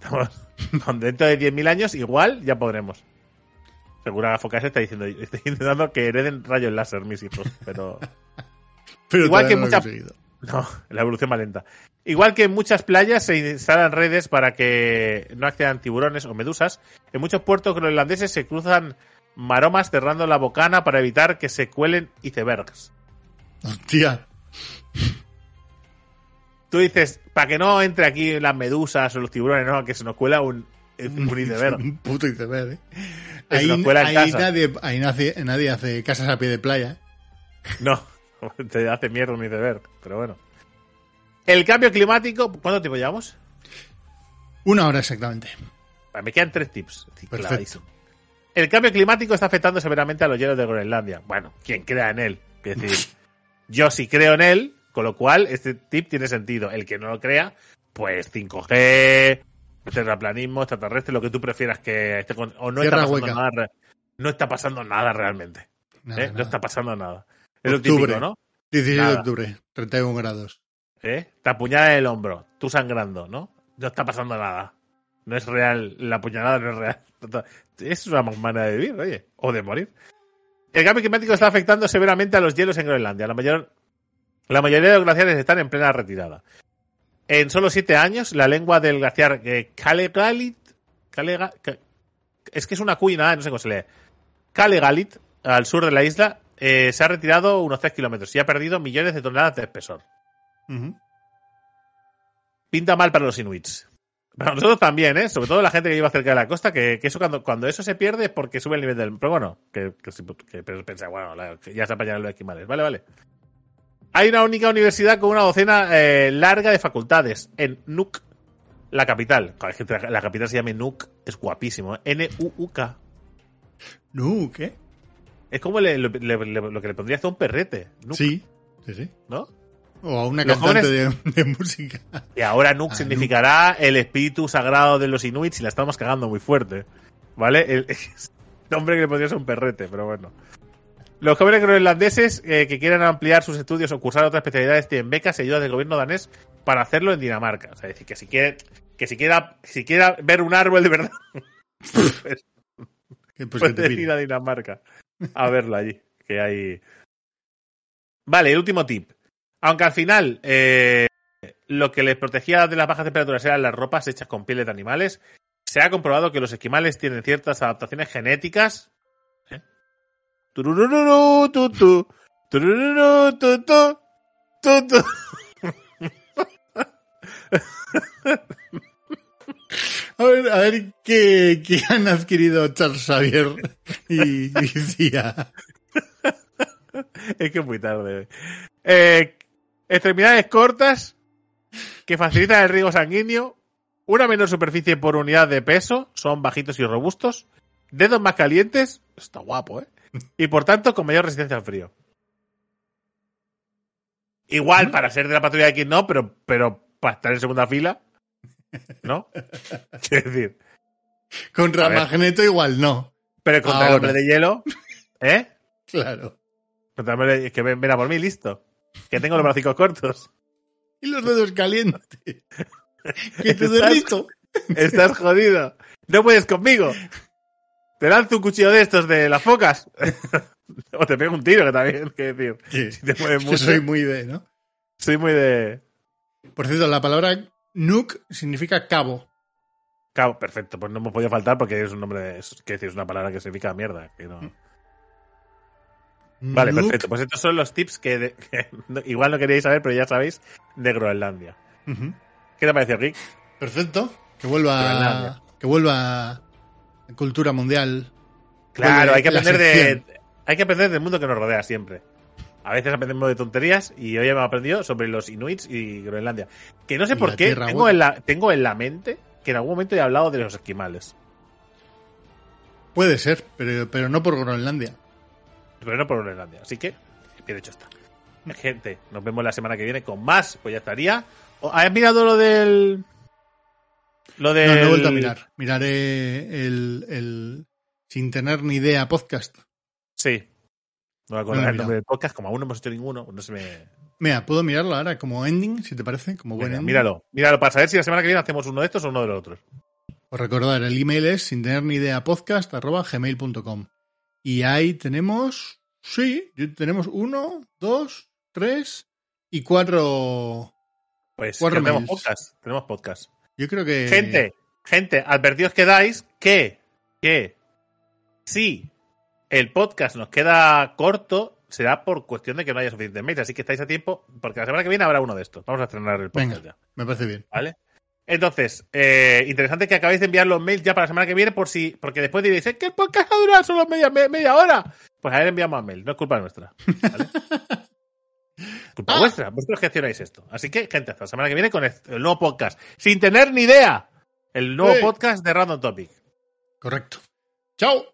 Speaker 1: Dentro de 10.000 años, igual ya podremos. Seguro que Focas está diciendo, estoy intentando que hereden rayos láser mis hijos, pero
Speaker 2: Pero
Speaker 1: Igual que
Speaker 2: no lo he
Speaker 1: mucha-
Speaker 2: conseguido.
Speaker 1: no, la evolución va lenta. Igual que en muchas playas se instalan redes para que no accedan tiburones o medusas, en muchos puertos groenlandeses se cruzan maromas cerrando la bocana para evitar que se cuelen icebergs.
Speaker 2: Hostia.
Speaker 1: Tú dices, para que no entre aquí las medusas o los tiburones, no, que se nos cuela un, un iceberg.
Speaker 2: Un puto iceberg, ¿eh? Ahí, nadie, ahí nace- nadie hace casas a pie de playa.
Speaker 1: No, te hace mierda un iceberg, pero bueno. El cambio climático, ¿cuánto tiempo llevamos?
Speaker 2: Una hora exactamente.
Speaker 1: Me quedan tres tips.
Speaker 2: Perfecto.
Speaker 1: El cambio climático está afectando severamente a los hielos de Groenlandia. Bueno, quien crea en él. Es decir, yo sí creo en él, con lo cual este tip tiene sentido. El que no lo crea, pues 5G, terraplanismo, extraterrestre, lo que tú prefieras que esté con... O no
Speaker 2: Tierra
Speaker 1: está pasando
Speaker 2: hueca.
Speaker 1: nada. No está pasando nada realmente.
Speaker 2: Nada,
Speaker 1: ¿eh? No está pasando nada. Es lo
Speaker 2: Octubre.
Speaker 1: típico, ¿no?
Speaker 2: 16 de octubre, 31 grados.
Speaker 1: ¿Eh? Te apuñala en el hombro, tú sangrando, ¿no? No está pasando nada. No es real, la apuñalada no es real. Es una manera de vivir, oye, o de morir. El cambio climático está afectando severamente a los hielos en Groenlandia. La, mayor, la mayoría de los glaciares están en plena retirada. En solo siete años, la lengua del glaciar eh, Kalegalit, Kalega- Ka- es que es una nada, no sé cómo se lee. Kalegalit, al sur de la isla, eh, se ha retirado unos 3 kilómetros y ha perdido millones de toneladas de espesor. Pinta mal para los inuits. Para nosotros también, ¿eh? Sobre todo la gente que vive cerca de la costa, que, que eso cuando, cuando eso se pierde es porque sube el nivel del... Pero bueno, que, que, que pensa, bueno, la- ya se apañan los esquimales. Vale, vale. Hay una única universidad con una docena eh, larga de facultades en Nuuk, la capital. La capital se llama Nuuk, es guapísimo. ¿eh? N-U-U-K.
Speaker 2: No, ¿qué?
Speaker 1: Es como le- le- le- le- lo que le pondrías a un perrete. Nuuk,
Speaker 2: Sí, sí, sí.
Speaker 1: ¿no?
Speaker 2: O a una
Speaker 1: Los
Speaker 2: cantante de, de música.
Speaker 1: Y ahora Nuuk
Speaker 2: Ah,
Speaker 1: significará el espíritu sagrado de los inuits y la estamos cagando muy fuerte. ¿Vale? El, es nombre que le podría ser un perrete, pero bueno. Los jóvenes groenlandeses eh, que quieran ampliar sus estudios o cursar otras especialidades tienen becas y ayudas del gobierno danés para hacerlo en Dinamarca. O sea, es decir, que si quiere, que si quiera, si quiera ver un árbol de verdad, pues
Speaker 2: pues
Speaker 1: puede ir a Dinamarca a verlo allí. Que hay. Vale, el último tip. Aunque al final eh, lo que les protegía de las bajas temperaturas eran las ropas hechas con pieles de animales, se ha comprobado que los esquimales tienen ciertas adaptaciones genéticas. ¿Eh? Tururururu, tu, tu, turururu, tu, tu, tu, tu.
Speaker 2: A ver, a ver qué, qué han adquirido Charles Xavier y, y.
Speaker 1: Es que es muy tarde. Eh, extremidades cortas que facilitan el riego sanguíneo, una menor superficie por unidad de peso, son bajitos y robustos, dedos más calientes, está guapo, ¿eh? Y por tanto con mayor resistencia al frío. Igual para ser de la patrulla de X no, pero, pero para estar en segunda fila, ¿no? Quiero decir,
Speaker 2: Contra. Magneto igual no.
Speaker 1: pero contra el hombre de hielo, ¿eh?
Speaker 2: Claro.
Speaker 1: Contra el hombre de- es que ven, ven a por mí, listo. Que tengo los bracicos cortos.
Speaker 2: Y los dedos calientes. Que te
Speaker 1: Estás-
Speaker 2: derrito.
Speaker 1: Estás jodido. No puedes conmigo. Te lanzo un cuchillo de estos de las focas. o te pego un tiro, que también, que decir.
Speaker 2: Que,
Speaker 1: Si te mueves mucho.
Speaker 2: soy muy de, ¿no?
Speaker 1: Soy muy de.
Speaker 2: Por cierto, la palabra Nuke significa cabo.
Speaker 1: Cabo, perfecto, pues no me podía faltar porque es un nombre, es, que decir, es una palabra que significa mierda. que no- Vale, perfecto. Pues estos son los tips que, de- que no- igual no queríais saber, pero ya sabéis, de Groenlandia. ¿Qué te parece, Rick?
Speaker 2: Perfecto. Que vuelva,
Speaker 1: Groenlandia.
Speaker 2: que vuelva a cultura mundial.
Speaker 1: Claro, hay que aprender de. Hay que aprender del mundo que nos rodea siempre. A veces aprendemos de tonterías y hoy hemos aprendido sobre los inuits y Groenlandia. Que no sé
Speaker 2: Y
Speaker 1: por qué tengo en, la, tengo en la mente que en algún momento he hablado de los esquimales.
Speaker 2: Puede ser, pero, pero no por Groenlandia.
Speaker 1: Pero no por Groenlandia. Así que, bien hecho está. Gente, nos vemos la semana que viene con más. Pues ya estaría. ¿O- ¿Has mirado lo del. Lo.
Speaker 2: No, no he vuelto a mirar. Miraré el, el sin tener ni idea podcast.
Speaker 1: Sí. No me acuerdo
Speaker 2: No
Speaker 1: el nombre del podcast. Como aún no hemos hecho ninguno, no se me.
Speaker 2: Mira, puedo mirarlo ahora como ending, si te parece, como buen ending.
Speaker 1: míralo. Míralo para saber si la semana que viene hacemos uno de estos o uno de los otros.
Speaker 2: Os recordar, el email es sin tener ni idea podcast arroba gmail.com. Y ahí tenemos, sí, tenemos uno, dos, tres y cuatro.
Speaker 1: Pues
Speaker 2: Cuatro
Speaker 1: tenemos podcast. Tenemos podcast.
Speaker 2: Yo creo que.
Speaker 1: Gente, gente, advertidos quedáis que, que si el podcast nos queda corto, será por cuestión de que no haya suficientes mails. Así que estáis a tiempo, porque la semana que viene habrá uno de estos. Vamos a estrenar el podcast
Speaker 2: Venga.
Speaker 1: ya.
Speaker 2: Me parece bien.
Speaker 1: ¿Vale? Entonces, eh, interesante que acabéis de enviar los mails ya para la semana que viene, por si, porque después diréis, es que el podcast ha durado solo media, me- media hora. Pues a ver, enviamos más mails, no es culpa nuestra. ¿vale? culpa
Speaker 2: Ah.
Speaker 1: vuestra, vosotros gestionáis esto. Así que, gente, hasta la semana que viene con el, nuevo podcast, sin tener ni idea. El nuevo
Speaker 2: Sí.
Speaker 1: podcast de Random Topic.
Speaker 2: Correcto. ¡Chao!